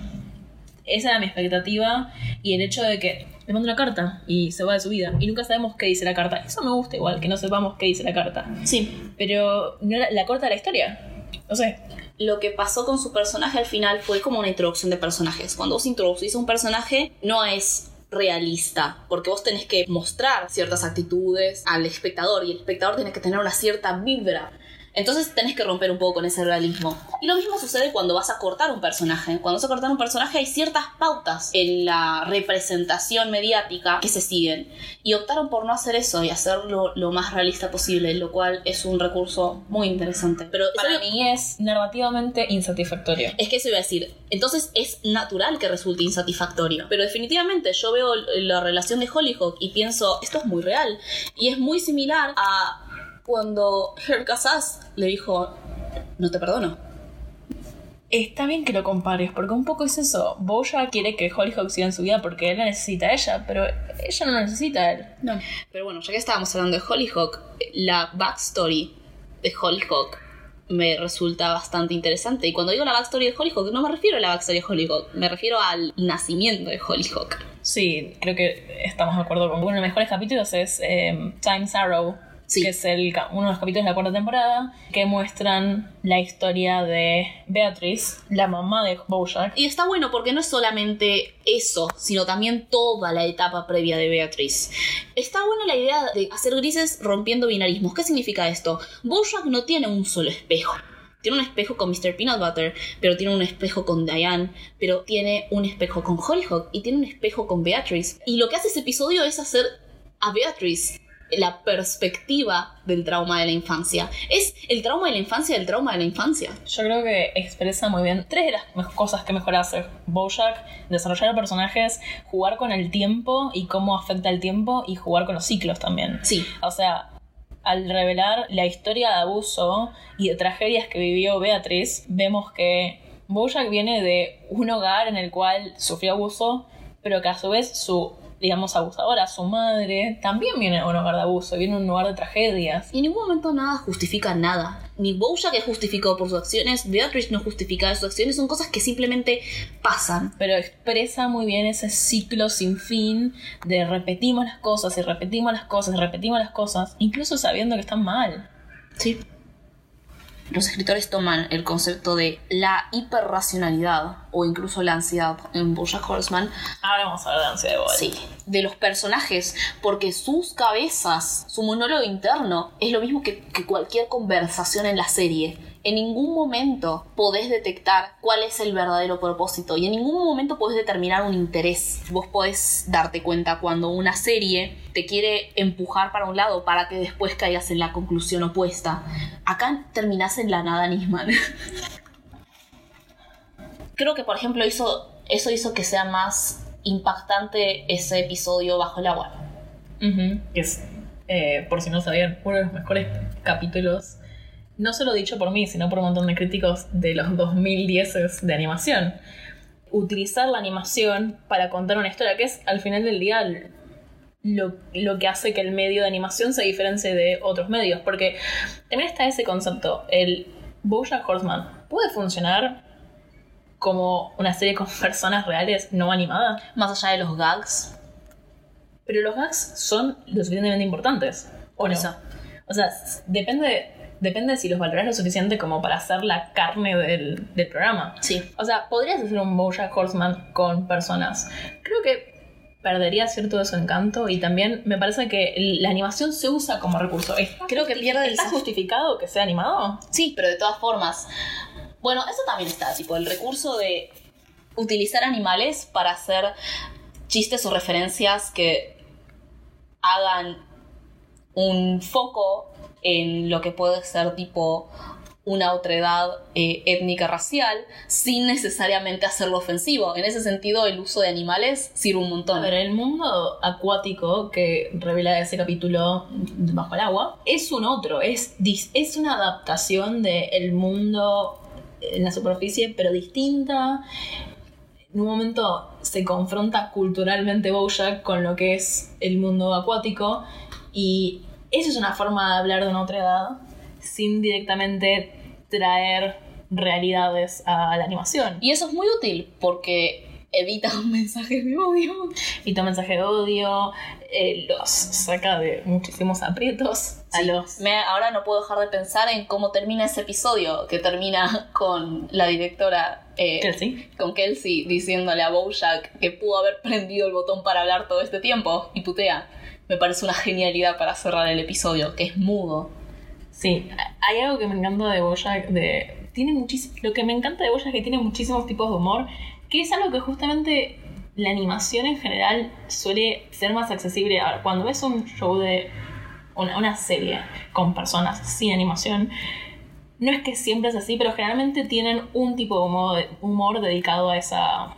Esa era mi expectativa y el hecho de que le manda una carta y se va de su vida y nunca sabemos qué dice la carta. Eso me gusta igual, que no sepamos qué dice la carta. Sí. Pero no era la corta de la historia. No sé. Lo que pasó con su personaje al final fue como una introducción de personajes. Cuando vos introducís a un personaje, no es realista, porque vos tenés que mostrar ciertas actitudes al espectador y el espectador tiene que tener una cierta vibra. Entonces tenés que romper un poco con ese realismo. Y lo mismo sucede cuando vas a cortar un personaje. Cuando vas a cortar un personaje hay ciertas pautas en la representación mediática que se siguen. Y optaron por no hacer eso y hacerlo lo más realista posible, lo cual es un recurso muy interesante. Pero Para mí es narrativamente insatisfactorio. Es que eso iba a decir. Entonces es natural que resulte insatisfactorio. Pero definitivamente yo veo la relación de Hollyhock y pienso, esto es muy real. Y es muy similar a cuando Herb Casas le dijo, no te perdono. Está bien que lo compares, porque un poco es eso. Boya quiere que Hollyhock siga en su vida porque él la necesita a ella, pero ella no necesita a él. No. Pero bueno, ya que estábamos hablando de Hollyhock, la backstory de Hollyhock me resulta bastante interesante. Y cuando digo la backstory de Hollyhock, no me refiero a la backstory de Hollyhock, me refiero al nacimiento de Hollyhock. Sí, creo que estamos de acuerdo con uno de los mejores capítulos es eh, Time's Arrow, Sí. que es el, uno de los capítulos de la cuarta temporada, que muestran la historia de Beatrice, la mamá de Bojack. Y está bueno porque no es solamente eso, sino también toda la etapa previa de Beatriz. Está buena la idea de hacer grises rompiendo binarismos. ¿Qué significa esto? Bojack no tiene un solo espejo. Tiene un espejo con Mr. Peanut Butter, pero tiene un espejo con Diane, pero tiene un espejo con Hollyhock y tiene un espejo con Beatrice. Y lo que hace ese episodio es hacer a Beatrice la perspectiva del trauma de la infancia. Es el trauma de la infancia del trauma de la infancia. Yo creo que expresa muy bien tres de las cosas que mejor hace Bojack: desarrollar personajes, jugar con el tiempo y cómo afecta el tiempo, y jugar con los ciclos también. Sí. O sea, al revelar la historia de abuso y de tragedias que vivió Beatriz, vemos que Bojack viene de un hogar en el cual sufrió abuso, pero que a su vez su, digamos, abusadora, su madre, también viene de un hogar de abuso, viene de un lugar de tragedias. Y en ningún momento nada justifica nada. Ni Bojack es justificado por sus acciones, Beatrice no justifica sus acciones, son cosas que simplemente pasan. Pero expresa muy bien ese ciclo sin fin de repetimos las cosas y repetimos las cosas y repetimos las cosas, incluso sabiendo que están mal. Sí. Los escritores toman el concepto de la hiperracionalidad o incluso la ansiedad en Bojack Horseman Ahora vamos a hablar de ansiedad igual. Sí, de los personajes, porque sus cabezas, su monólogo interno, es lo mismo que, que cualquier conversación en la serie. En ningún momento podés detectar cuál es el verdadero propósito y en ningún momento podés determinar un interés. Vos podés darte cuenta cuando una serie te quiere empujar para un lado para que después caigas en la conclusión opuesta. Acá terminás en la nada Nisman. Creo que, por ejemplo, hizo, eso hizo que sea más impactante ese episodio bajo el agua. Que es, eh, por si no sabían, uno de los mejores capítulos, no solo dicho por mí, sino por un montón de críticos de los 2010 de animación. Utilizar la animación para contar una historia, que es al final del día lo, lo que hace que el medio de animación se diferencie de otros medios. Porque también está ese concepto, el Bojack Horseman puede funcionar como una serie con personas reales no animadas. Más allá de los gags. Pero los gags son lo suficientemente importantes. ¿O Por no? eso. O sea, depende, depende de si los valoras lo suficiente como para hacer la carne del, del programa. Sí. O sea, podrías hacer un Bojack Horseman con personas. Creo que perdería cierto de su encanto y también me parece que la animación se usa como recurso. ¿Está Creo que pierde el ¿Está justificado que sea animado? Sí, pero de todas formas. Bueno, eso también está, tipo, el recurso de utilizar animales para hacer chistes o referencias que hagan un foco en lo que puede ser tipo una otredad eh, étnica racial sin necesariamente hacerlo ofensivo. En ese sentido, el uso de animales sirve un montón. A el mundo acuático que revela ese capítulo bajo el agua es un otro, es, es una adaptación del mundo en la superficie, pero distinta. En un momento se confronta culturalmente Bojack con lo que es el mundo acuático y eso es una forma de hablar de una otra edad sin directamente traer realidades a la animación. Y eso es muy útil porque evita un mensaje de odio. y tu mensaje de odio, eh, los saca de muchísimos aprietos a los... Me- ahora no puedo dejar de pensar en cómo termina ese episodio, que termina con la directora, eh, Kelsey. con Kelsey, diciéndole a Bojack que pudo haber prendido el botón para hablar todo este tiempo, y putea. Me parece una genialidad para cerrar el episodio, que es mudo. Sí, hay algo que me encanta de Bojack, de... Tiene. Lo que me encanta de Bojack es que tiene muchísimos tipos de humor, que es algo que justamente la animación en general suele ser más accesible. Cuando ves un show de... Una, una serie con personas sin animación, no es que siempre es así, pero generalmente tienen un tipo de humor dedicado a esa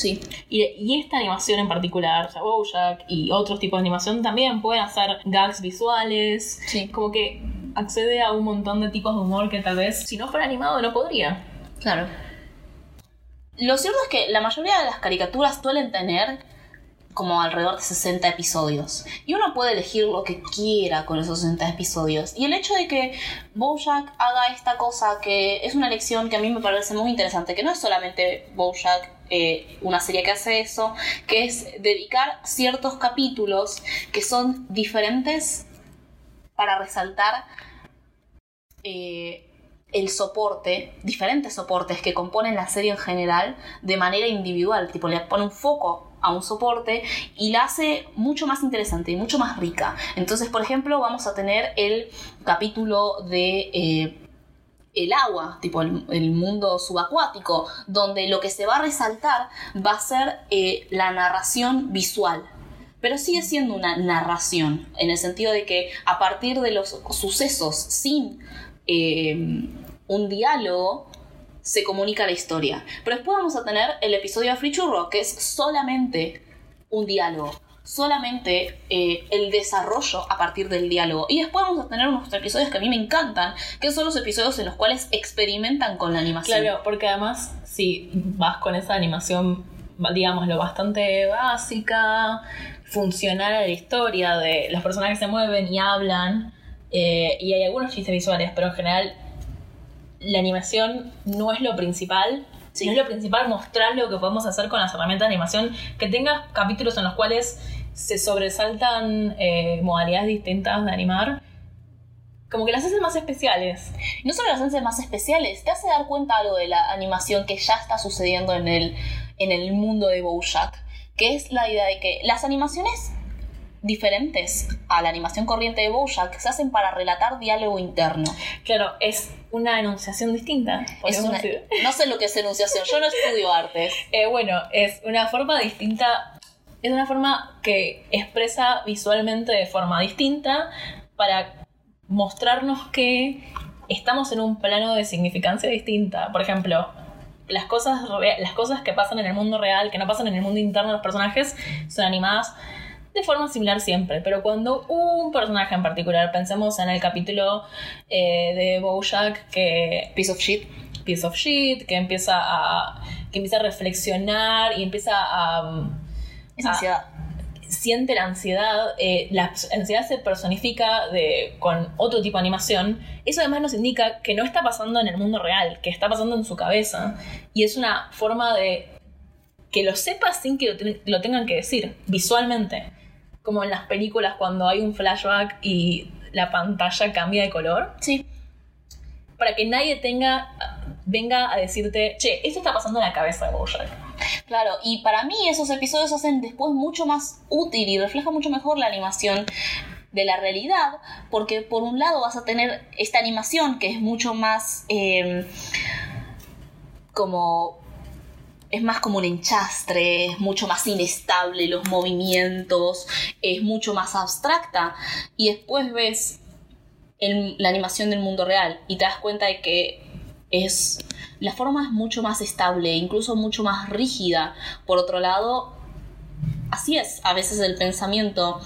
Sí. Y, y esta animación en particular, sea, Bojack y otros tipos de animación también pueden hacer gags visuales. Sí. Como que accede a un montón de tipos de humor que tal vez si no fuera animado no podría. Claro. Lo cierto es que la mayoría de las caricaturas suelen tener como alrededor de 60 episodios. Y uno puede elegir lo que quiera con esos 60 episodios. Y el hecho de que Bojack haga esta cosa, que es una elección que a mí me parece muy interesante, que no es solamente Bojack eh, una serie que hace eso, que es dedicar ciertos capítulos que son diferentes para resaltar eh, el soporte, diferentes soportes que componen la serie en general de manera individual, tipo le pone un foco a un soporte y la hace mucho más interesante y mucho más rica. Entonces, por ejemplo, vamos a tener el capítulo de eh, el agua, tipo el, mundo subacuático, donde lo que se va a resaltar va a ser eh, la narración visual. Pero sigue siendo una narración, en el sentido de que a partir de los sucesos, sin eh, un diálogo, se comunica la historia. Pero después vamos a tener el episodio de Free Churro, que es solamente un diálogo solamente eh, el desarrollo a partir del diálogo. Y después vamos a tener unos episodios que a mí me encantan, que son los episodios en los cuales experimentan con la animación. Claro, porque además, si vas con esa animación, digámoslo, bastante básica, funcional a la historia, de los personajes se mueven y hablan, eh, y hay algunos chistes visuales, pero en general la animación no es lo principal. No es lo principal mostrar lo que podemos hacer con las herramientas de animación, que tengas capítulos en los cuales se sobresaltan eh, modalidades distintas de animar, como que las hacen más especiales. No solo las hacen más especiales, te hace dar cuenta algo de la animación que ya está sucediendo en el, en el mundo de Bojack, que es la idea de que las animaciones diferentes a la animación corriente de Bojack se hacen para relatar diálogo interno. Claro, es una enunciación distinta. no sé lo que es enunciación, yo no estudio artes. Eh, bueno, es una forma distinta, es una forma que expresa visualmente de forma distinta para mostrarnos que estamos en un plano de significancia distinta. Por ejemplo, las cosas, las cosas que pasan en el mundo real, que no pasan en el mundo interno de los personajes, son animadas de forma similar siempre, pero cuando un personaje en particular, pensemos en el capítulo eh, de Bojack que... Piece of Shit. Piece of Shit, que empieza a, que empieza a reflexionar y empieza a... Es ansiedad. siente la ansiedad, eh, la ansiedad se personifica de, con otro tipo de animación, eso además nos indica que no está pasando en el mundo real, que está pasando en su cabeza, y es una forma de que lo sepa sin que lo tengan que decir, visualmente como en las películas cuando hay un flashback y la pantalla cambia de color. Sí. Para que nadie tenga, venga a decirte, che, esto está pasando en la cabeza de Bojack. Claro, y para mí esos episodios hacen después mucho más útil y refleja mucho mejor la animación de la realidad, porque por un lado vas a tener esta animación que es mucho más eh, como es más como un enchastre, es mucho más inestable los movimientos, es mucho más abstracta. Y después ves la animación del mundo real y te das cuenta de que es la forma es mucho más estable, incluso mucho más rígida. Por otro lado, así es, a veces el pensamiento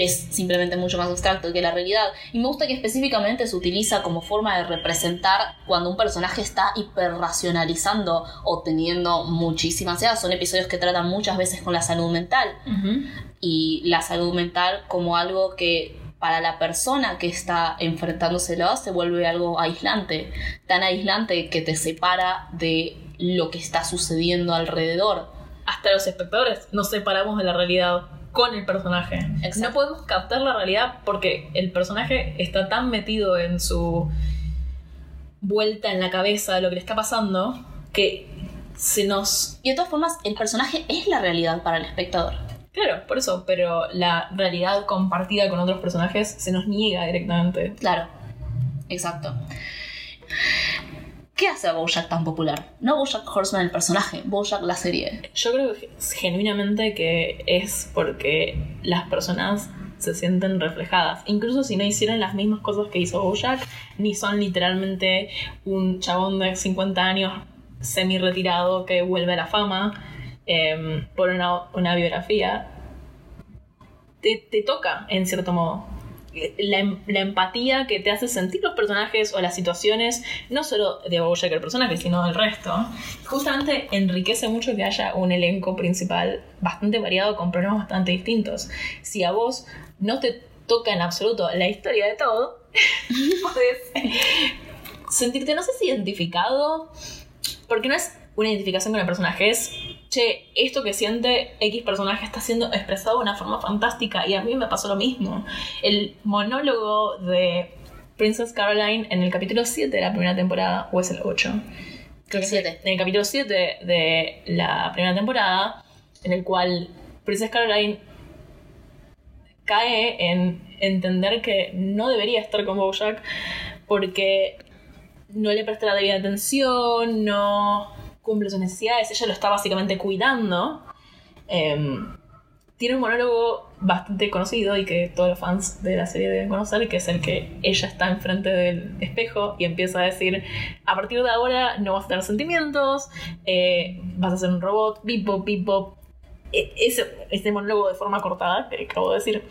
es simplemente mucho más abstracto que la realidad. Y me gusta que específicamente se utiliza como forma de representar cuando un personaje está hiperracionalizando o teniendo muchísima ansiedad. Son episodios que tratan muchas veces con la salud mental. Y la salud mental como algo que para la persona que está enfrentándoselo se vuelve algo aislante. Tan aislante que te separa de lo que está sucediendo alrededor. Hasta los espectadores nos separamos de la realidad con el personaje. No podemos captar la realidad porque el personaje está tan metido en su vuelta en la cabeza de lo que le está pasando que se nos... Y de todas formas, el personaje es la realidad para el espectador. Claro, por eso, pero la realidad compartida con otros personajes se nos niega directamente. Claro, exacto. ¿Qué hace a Bojack tan popular? No Bojack Horseman el personaje, Bojack la serie. Yo creo genuinamente que es porque las personas se sienten reflejadas. Incluso si no hicieron las mismas cosas que hizo Bojack, ni son literalmente un chabón de 50 años semi-retirado que vuelve a la fama em, por una, biografía, te toca en cierto modo la, empatía que te hace sentir los personajes o las situaciones, no solo de Bojack el personaje, sino del resto, justamente enriquece mucho que haya un elenco principal bastante variado con problemas bastante distintos. Si a vos no te toca en absoluto la historia de todo, puedes sentirte, no sé si identificado, porque no es una identificación con el personaje, es che, esto que siente X personaje está siendo expresado de una forma fantástica y a mí me pasó lo mismo. El monólogo de Princess Caroline en el capítulo 7 de la primera temporada, o es el 8. Creo que 7. En el capítulo 7 de la primera temporada, en el cual Princess Caroline cae en entender que no debería estar con Bojack porque no le presta la debida atención, no cumple sus necesidades, ella lo está básicamente cuidando. Em, tiene un monólogo bastante conocido y que todos los fans de la serie deben conocer, que es el que ella está enfrente del espejo y empieza a decir, a partir de ahora no vas a tener sentimientos, eh, vas a ser un robot, bip bop, bip. E- Ese, ese monólogo de forma cortada, que acabo de decir,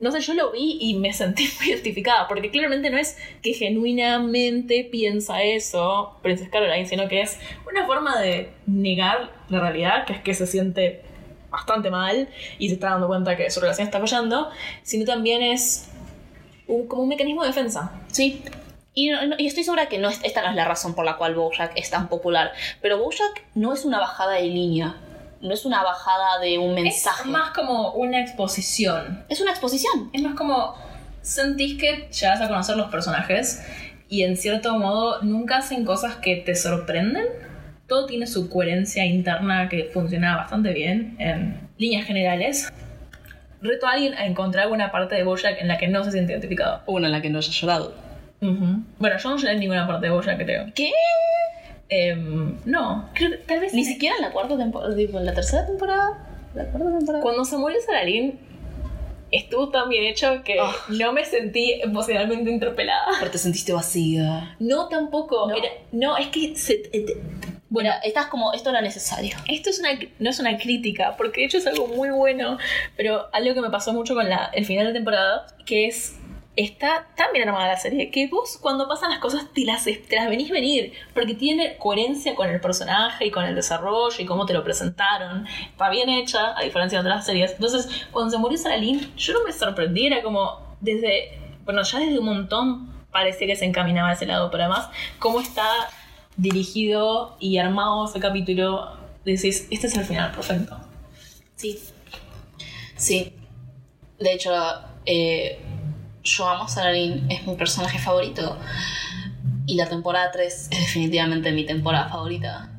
no sé, yo lo vi y me sentí muy identificada, porque claramente no es que genuinamente piensa eso Princess Caroline, sino que es una forma de negar la realidad, que es que se siente bastante mal y se está dando cuenta que su relación está fallando, sino también es un- como un mecanismo de defensa. Sí. Y, no- y estoy segura que no es, esta no es la razón por la cual Bojack es tan popular. Pero Bojack no es una bajada de línea. No es una bajada de un mensaje. Es más como una exposición. Es una exposición. Es más como sentís que llegas a conocer los personajes y en cierto modo nunca hacen cosas que te sorprenden. Todo tiene su coherencia interna que funciona bastante bien en líneas generales. Reto a alguien a encontrar alguna parte de Bojack en la que no se siente identificado. Una en la que no haya llorado. Bueno, yo no lloré en ninguna parte de Bojack, creo. ¿Qué? Em, no, creo tal vez Ni en- siquiera en la cuarta temporada. ¿En la tercera temporada? ¿La cuarta temporada? Cuando se murió Saralín estuvo tan bien hecho que Ah. no me sentí emocionalmente interpelada. Pero te sentiste vacía. No, tampoco. No. Era- no es que se- te- Bueno, estás como, esto era necesario. esto es una, no es una crítica, porque de hecho es algo muy bueno, pero algo que me pasó mucho con la, el final de temporada, que es, está tan bien armada la serie, que vos cuando pasan las cosas te las, te las venís venir, porque tiene coherencia con el personaje y con el desarrollo y cómo te lo presentaron. Está bien hecha, a diferencia de otras series. Entonces, cuando se murió Sarah Lynn, yo no me sorprendí, era como desde, bueno, ya desde un montón parecía que se encaminaba a ese lado, pero además, cómo está dirigido y armado ese capítulo, decís, este es el final perfecto. Sí. Sí. De hecho, eh, yo amo a es mi personaje favorito. Y la temporada 3 es definitivamente mi temporada favorita.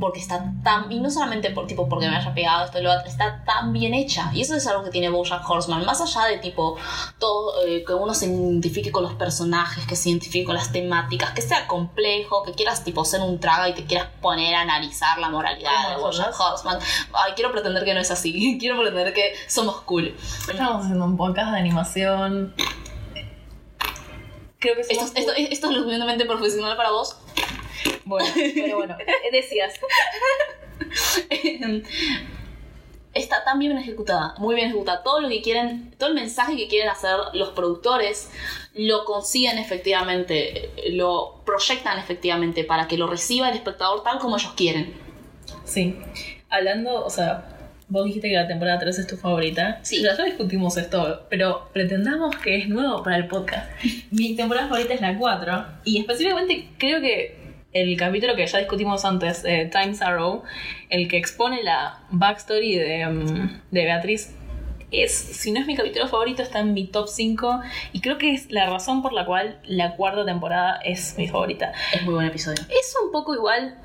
Porque está tan. Y no solamente por, tipo, porque me haya pegado esto y lo otro, está tan bien hecha. Y eso es algo que tiene Bojack Horseman. Más allá de tipo. Todo. eh, que uno se identifique con los personajes, que se identifique con las temáticas, que sea complejo, que quieras tipo ser un traga y te quieras poner a analizar la moralidad ¿Cómo de? Bojack Horseman. Ay, quiero pretender que no es así. quiero pretender que somos cool. Estamos haciendo un podcast de animación. Creo que Esto, somos esto, esto es lo suficientemente profesional para vos. Bueno, pero bueno, eh, decías. Está tan bien ejecutada, muy bien ejecutada. Todo lo que quieren, todo el mensaje que quieren hacer los productores lo consiguen efectivamente, lo proyectan efectivamente para que lo reciba el espectador tal como ellos quieren. Sí. Hablando, o sea, vos dijiste que la temporada 3 es tu favorita. Sí. Ya, ya discutimos esto, pero pretendamos que es nuevo para el podcast. Mi temporada favorita es la 4. Y específicamente creo que el capítulo que ya discutimos antes, eh, Time's Arrow, el que expone la backstory de, mm, de Beatriz, es, si no es mi capítulo favorito, está en mi top 5. Y creo que es la razón por la cual la cuarta temporada es mi favorita. Es muy buen episodio. Es un poco igual.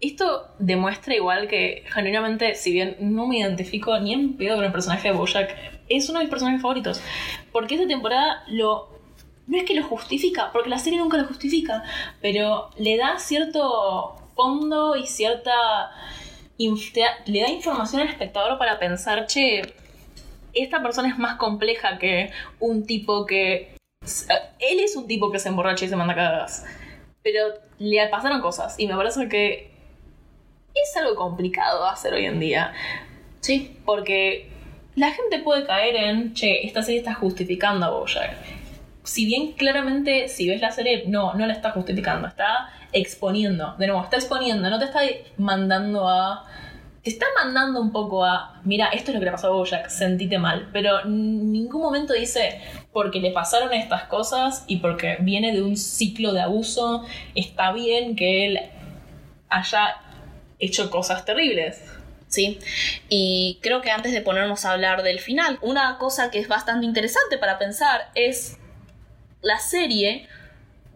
Esto demuestra igual que genuinamente, si bien no me identifico ni en pedo con el personaje de Bojack, es uno de mis personajes favoritos. Porque esta temporada lo. No es que lo justifica, porque la serie nunca lo justifica, pero le da cierto fondo y cierta. le da información al espectador para pensar, che, esta persona es más compleja que un tipo que. Él es un tipo que se emborracha y se manda cagadas pero le pasaron cosas y me parece que es algo complicado hacer hoy en día. Sí. Porque la gente puede caer en, che, esta serie está justificando a Bojack. Si bien claramente, si ves la serie, no, no la está justificando, está exponiendo. De nuevo, está exponiendo, no te está mandando a. Te está mandando un poco a. Mira, esto es lo que le pasó a Bojack, sentite mal. Pero en ningún momento dice, porque le pasaron estas cosas y porque viene de un ciclo de abuso, está bien que él haya hecho cosas terribles. Sí, y creo que antes de ponernos a hablar del final, una cosa que es bastante interesante para pensar es la serie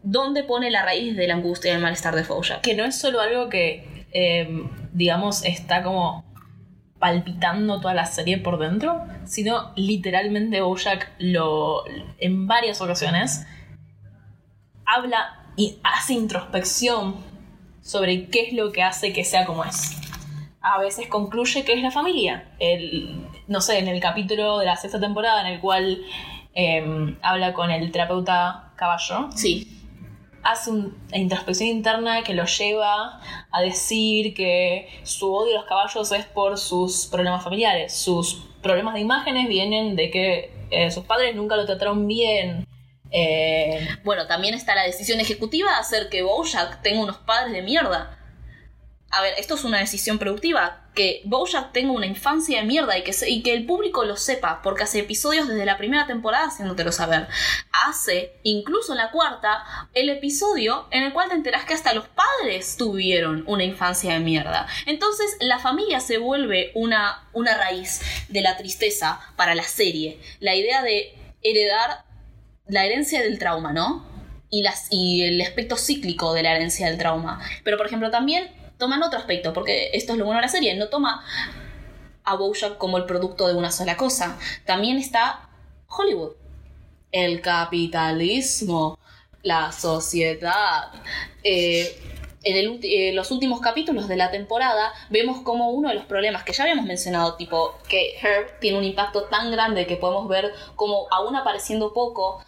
donde pone la raíz de la angustia y el malestar de Bojack. que no es solo algo que, eh, digamos, está como palpitando toda la serie por dentro, sino literalmente Bojack lo, en varias ocasiones habla y hace introspección sobre qué es lo que hace que sea como es. A veces concluye que es la familia. El, no sé, en el capítulo de la sexta temporada en el cual em, habla con el terapeuta caballo. Sí. Hace una introspección interna que lo lleva a decir que su odio a los caballos es por sus problemas familiares. Sus problemas de imágenes vienen de que eh, sus padres nunca lo trataron bien. Eh, Bueno, también está la decisión ejecutiva de hacer que Bojack tenga unos padres de mierda. A ver, esto es una decisión productiva. Que Bojack tenga una infancia de mierda y que, el público lo sepa, porque hace episodios desde la primera temporada haciéndotelo saber. Hace, incluso en la cuarta, el episodio en el cual te enterás que hasta los padres tuvieron una infancia de mierda. Entonces, la familia se vuelve una, una raíz de la tristeza para la serie. La idea de heredar la herencia del trauma, ¿no? Y el aspecto cíclico de la herencia del trauma. Pero, por ejemplo, también toman otro aspecto, porque esto es lo bueno de la serie, no toma a Bojack como el producto de una sola cosa. También está Hollywood. El capitalismo, la sociedad. Eh, en el eh, los últimos capítulos de la temporada vemos como uno de los problemas que ya habíamos mencionado, tipo que Herb tiene un impacto tan grande que podemos ver como aún apareciendo poco,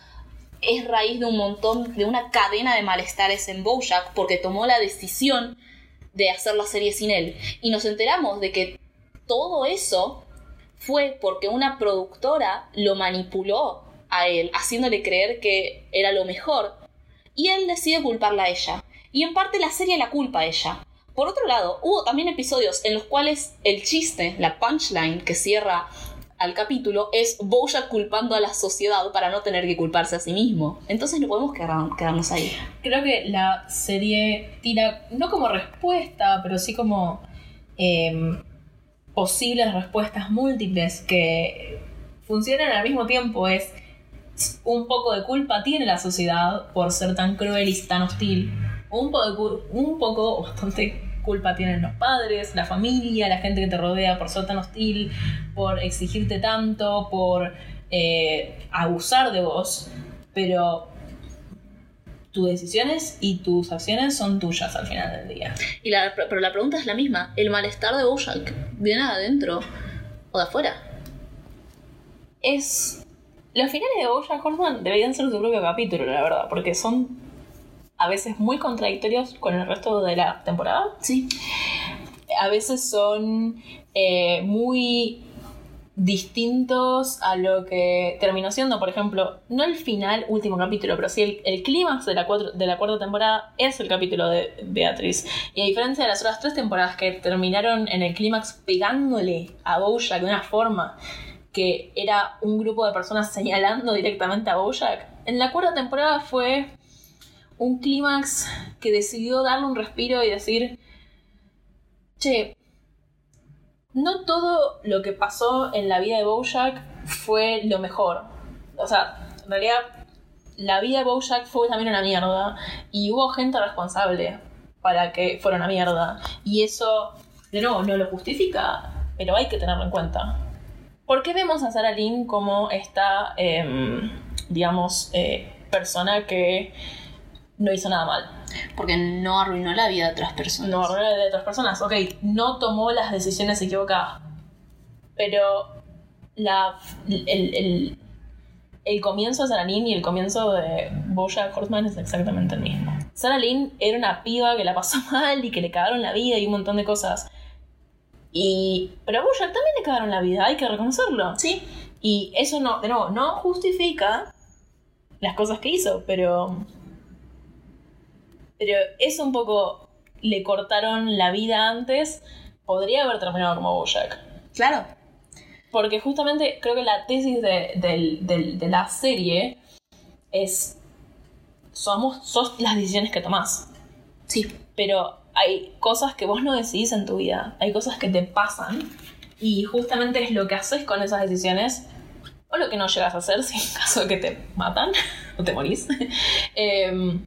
es raíz de un montón, de una cadena de malestares en Bojack porque tomó la decisión de hacer la serie sin él. Y nos enteramos de que todo eso fue porque una productora lo manipuló a él, haciéndole creer que era lo mejor. Y él decide culparla a ella. Y en parte la serie la culpa a ella. Por otro lado, hubo también episodios en los cuales el chiste, la punchline que cierra al capítulo es Bojack culpando a la sociedad para no tener que culparse a sí mismo. Entonces no podemos quedar- quedarnos ahí. creo que la serie tira, no como respuesta, pero sí como em, posibles respuestas múltiples que funcionan al mismo tiempo. Es un poco de culpa tiene la sociedad por ser tan cruel y tan hostil. Un poco, un poco, bastante culpa tienen los padres, la familia, la gente que te rodea por ser tan hostil, por exigirte tanto, por eh, abusar de vos. Pero tus decisiones y tus acciones son tuyas al final del día. Y la, pero la pregunta es la misma. ¿El malestar de Bojack viene de adentro o de afuera? Es. Los finales de Bojack Horseman deberían ser su propio capítulo, la verdad, porque son a veces muy contradictorios con el resto de la temporada. Sí. A veces son eh, muy distintos a lo que terminó siendo, por ejemplo, no el final, último capítulo, pero sí el, el clímax de, la cuatro- de la cuarta temporada es el capítulo de Beatriz. Y a diferencia de las otras tres temporadas que terminaron en el clímax pegándole a Bojack de una forma que era un grupo de personas señalando directamente a Bojack, en la cuarta temporada fue un clímax que decidió darle un respiro y decir, che, no todo lo que pasó en la vida de Bojack fue lo mejor. O sea, en realidad la vida de Bojack fue también una mierda y hubo gente responsable para que fuera una mierda. Y eso, de nuevo, no lo justifica, pero hay que tenerlo en cuenta. ¿Por qué vemos a Sarah Lynn como esta, em, digamos, eh, persona que no hizo nada mal? Porque no arruinó la vida de otras personas. No, arruinó la de otras personas. Ok, no tomó las decisiones equivocadas. Pero la, el, el, el comienzo de Sarah Lynn y el comienzo de Bojack Horseman es exactamente el mismo. Sarah Lynn era una piba que la pasó mal y que le cagaron la vida y un montón de cosas. Y, pero a Bojack también le cagaron la vida, hay que reconocerlo. Sí. Y eso no, de nuevo, no justifica las cosas que hizo, pero. Pero es un poco. Le cortaron la vida antes. Podría haber terminado como Bojack. Claro. Porque justamente creo que la tesis de, de la serie es. Somos, sos las decisiones que tomás. Sí. Pero hay cosas que vos no decidís en tu vida. Hay cosas que te pasan. Y justamente es lo que haces con esas decisiones. O lo que no llegas a hacer si en caso de que te matan o te morís. Em,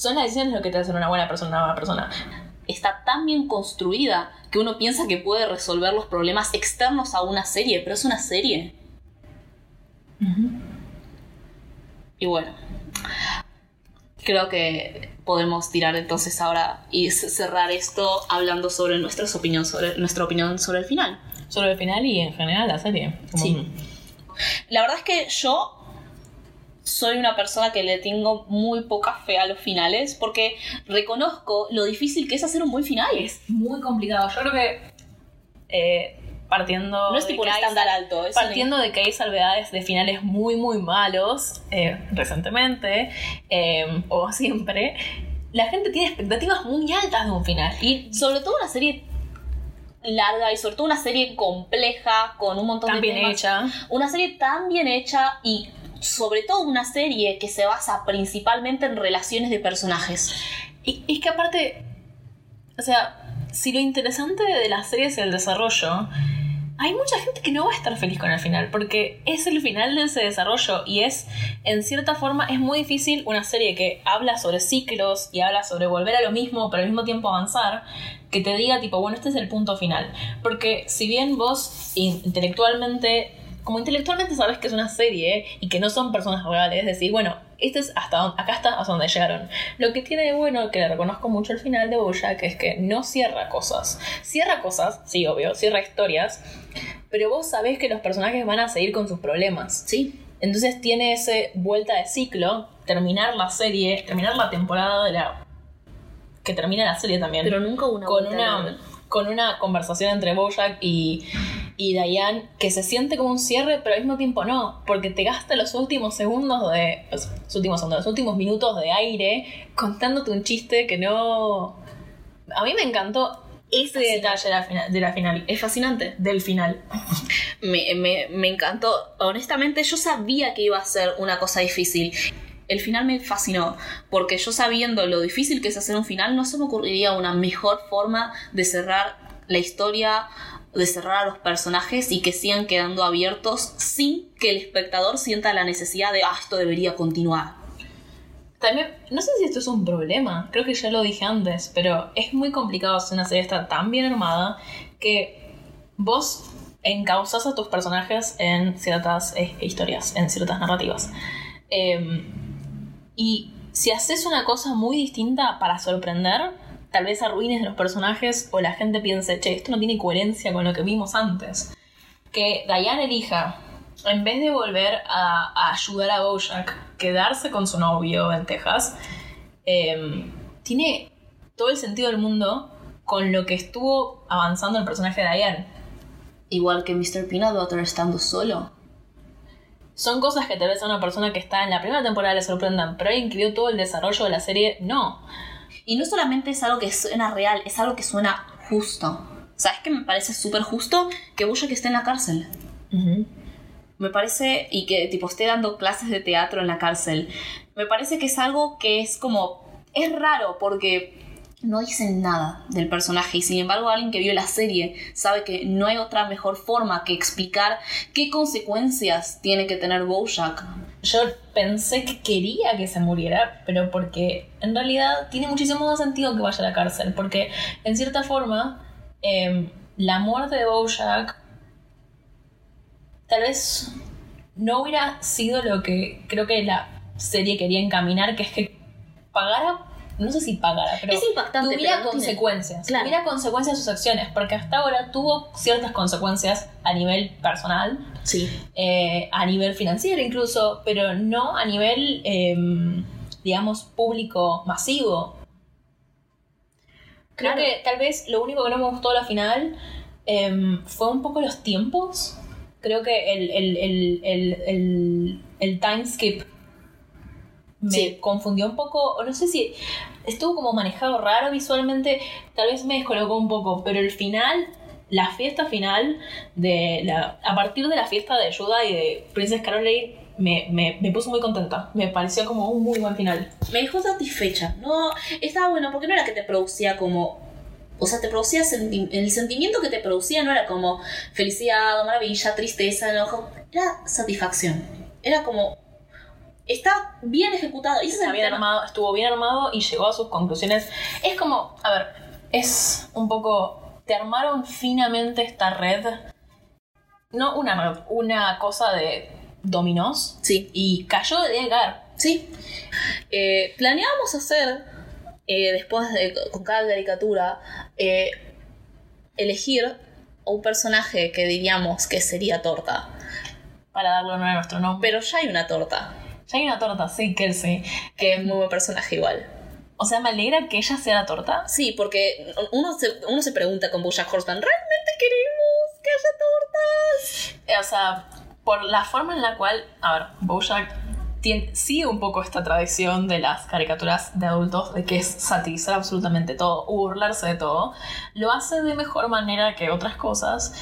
son las decisiones lo que te hacen una buena persona, una mala persona. Está tan bien construida que uno piensa que puede resolver los problemas externos a una serie, pero es una serie. Y bueno, Creo que podemos tirar entonces ahora y cerrar esto hablando sobre nuestras opiniones sobre nuestra opinión sobre el final. Sobre el final y en general la serie. Como- Sí. La verdad es que yo soy una persona que le tengo muy poca fe a los finales porque reconozco lo difícil que es hacer un buen final. Es muy complicado. Yo creo que eh, partiendo no es de tipo un que hay estándar alto, es Partiendo de que hay salvedades de finales muy, muy malos eh, recientemente eh, o siempre, la gente tiene expectativas muy altas de un final. Y sobre todo una serie larga y sobre todo una serie compleja con un montón tan de bien temas. hecha. Una serie tan bien hecha y sobre todo una serie que se basa principalmente en relaciones de personajes. Y es que aparte, o sea, si lo interesante de la serie es el desarrollo, hay mucha gente que no va a estar feliz con el final, porque es el final de ese desarrollo y es, en cierta forma, es muy difícil una serie que habla sobre ciclos y habla sobre volver a lo mismo, pero al mismo tiempo avanzar, que te diga tipo, bueno, este es el punto final. Porque si bien vos in- intelectualmente, como intelectualmente sabes que es una serie y que no son personas reales, decir, bueno, este es hasta don- acá está hasta donde llegaron. Lo que tiene de bueno, que le reconozco mucho al final de Bojack, es que no cierra cosas. Cierra cosas, sí, obvio, cierra historias, pero vos sabés que los personajes van a seguir con sus problemas. Sí. Entonces tiene ese vuelta de ciclo, terminar la serie, terminar la temporada de la... que termina la serie también Pero nunca una con una, de- con una conversación entre Bojack y, y Diane que se siente como un cierre, pero al mismo tiempo no, porque te gasta los últimos segundos de. Los, últimos segundos, los últimos minutos de aire contándote un chiste que no. A mí me encantó ese detalle de la, fina- de la final. Es fascinante. Del final. Me, me- me encantó. Honestamente, yo sabía que iba a ser una cosa difícil. El final me fascinó, porque yo sabiendo lo difícil que es hacer un final, no se me ocurriría una mejor forma de cerrar la historia, de cerrar a los personajes y que sigan quedando abiertos sin que el espectador sienta la necesidad de, ah, esto debería continuar. También, no sé si esto es un problema, creo que ya lo dije antes, pero es muy complicado hacer una serie está tan bien armada que vos encauzas a tus personajes en ciertas eh, historias, en ciertas narrativas. Eh, y si haces una cosa muy distinta para sorprender, tal vez arruines los personajes o la gente piense, che, esto no tiene coherencia con lo que vimos antes. Que Diane elija, en vez de volver a, a ayudar a Bojack, quedarse con su novio en Texas, eh, tiene todo el sentido del mundo con lo que estuvo avanzando el personaje de Diane. Igual que Mr. Peanut Butter estando solo. Son cosas que tal vez a una persona que está en la primera temporada le sorprendan, pero alguien que vio todo el desarrollo de la serie, no. Y no solamente es algo que suena real, es algo que suena justo. ¿Sabes qué me parece súper justo? Que Bojack esté en la cárcel. Me parece, y que tipo esté dando clases de teatro en la cárcel. Me parece que es algo que es como. Es raro porque no dicen nada del personaje y sin embargo alguien que vio la serie sabe que no hay otra mejor forma que explicar qué consecuencias tiene que tener Bojack. Yo pensé que quería que se muriera, pero porque en realidad tiene muchísimo más sentido que vaya a la cárcel, porque en cierta forma em, la muerte de Bojack tal vez no hubiera sido lo que creo que la serie quería encaminar, que es que pagara, no sé si pagara, pero Es impactante, tuviera pero consecuencias, Claro. tuviera consecuencias sus acciones, porque hasta ahora tuvo ciertas consecuencias a nivel personal, Sí. eh, a nivel financiero incluso, pero no a nivel, em, digamos, público masivo. Creo Claro. que tal vez lo único que no me gustó a la final em, fue un poco los tiempos. Creo que el, el, el, el, el, el time skip me Sí. confundió un poco, o no sé si estuvo como manejado raro visualmente, tal vez me descolocó un poco, pero el final, la fiesta final, de la, a partir de la fiesta de Yoda y de Princess Caroline, me, me, me puso muy contenta. Me pareció como un muy buen final. me dejó satisfecha. No, estaba bueno porque no era que te producía como. O sea, te producía senti- el sentimiento que te producía no era como felicidad, maravilla, tristeza, enojo. Era satisfacción. Era como. Está bien ejecutado. Y ese es Está el bien tema. armado, estuvo bien armado y llegó a sus conclusiones. Es como, a ver, es un poco. Te armaron finamente esta red. No una red, una cosa de dominós. Sí, Y cayó de caer. sí. Eh, planeábamos hacer, eh, después de, con cada caricatura, eh, elegir un personaje que diríamos que sería torta. Para darle honor a nuestro nombre. Pero ya hay una torta, Ya hay una torta, sí, Kelsey. que es muy buen personaje igual. O sea, me alegra que ella sea la torta. Sí, porque uno se, uno se pregunta con Bojack Horseman, ¿realmente queremos que haya tortas? Eh, o sea, por la forma en la cual, a ver, Bojack tiene, sigue un poco esta tradición de las caricaturas de adultos, de que es satirizar absolutamente todo, burlarse de todo, lo hace de mejor manera que otras cosas.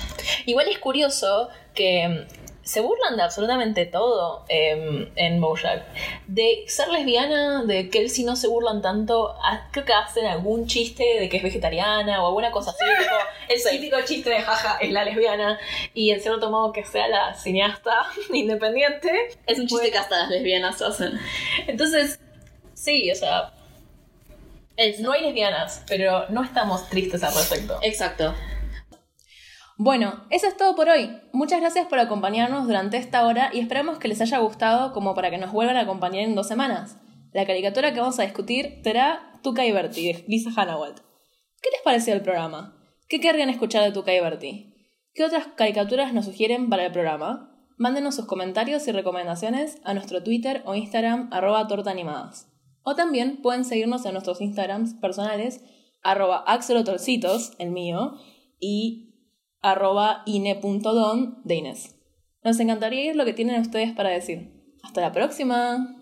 Igual es curioso que se burlan de absolutamente todo em, en Bojack. De ser lesbiana, de que él si no se burlan tanto, creo que hacen algún chiste de que es vegetariana o alguna cosa así, tipo, el típico chiste de jaja es la lesbiana y en cierto modo que sea la cineasta independiente. Es un chiste que hasta las lesbianas hacen. Entonces, sí, o sea, no hay lesbianas, pero no estamos tristes al respecto. Exacto. Bueno, eso es todo por hoy. Muchas gracias por acompañarnos durante esta hora y esperamos que les haya gustado como para que nos vuelvan a acompañar en dos semanas. La caricatura que vamos a discutir será Tuca y Bertie, de Lisa Hannawalt. ¿Qué les pareció el programa? ¿Qué querrían escuchar de Tuca y Bertie? ¿Qué otras caricaturas nos sugieren para el programa? Mándenos sus comentarios y recomendaciones a nuestro Twitter o Instagram arroba tortaanimadas. O también pueden seguirnos en nuestros Instagrams personales arroba axolotorcitos, el mío, y arroba ine.don de Inés. Nos encantaría ir lo que tienen ustedes para decir. Hasta la próxima.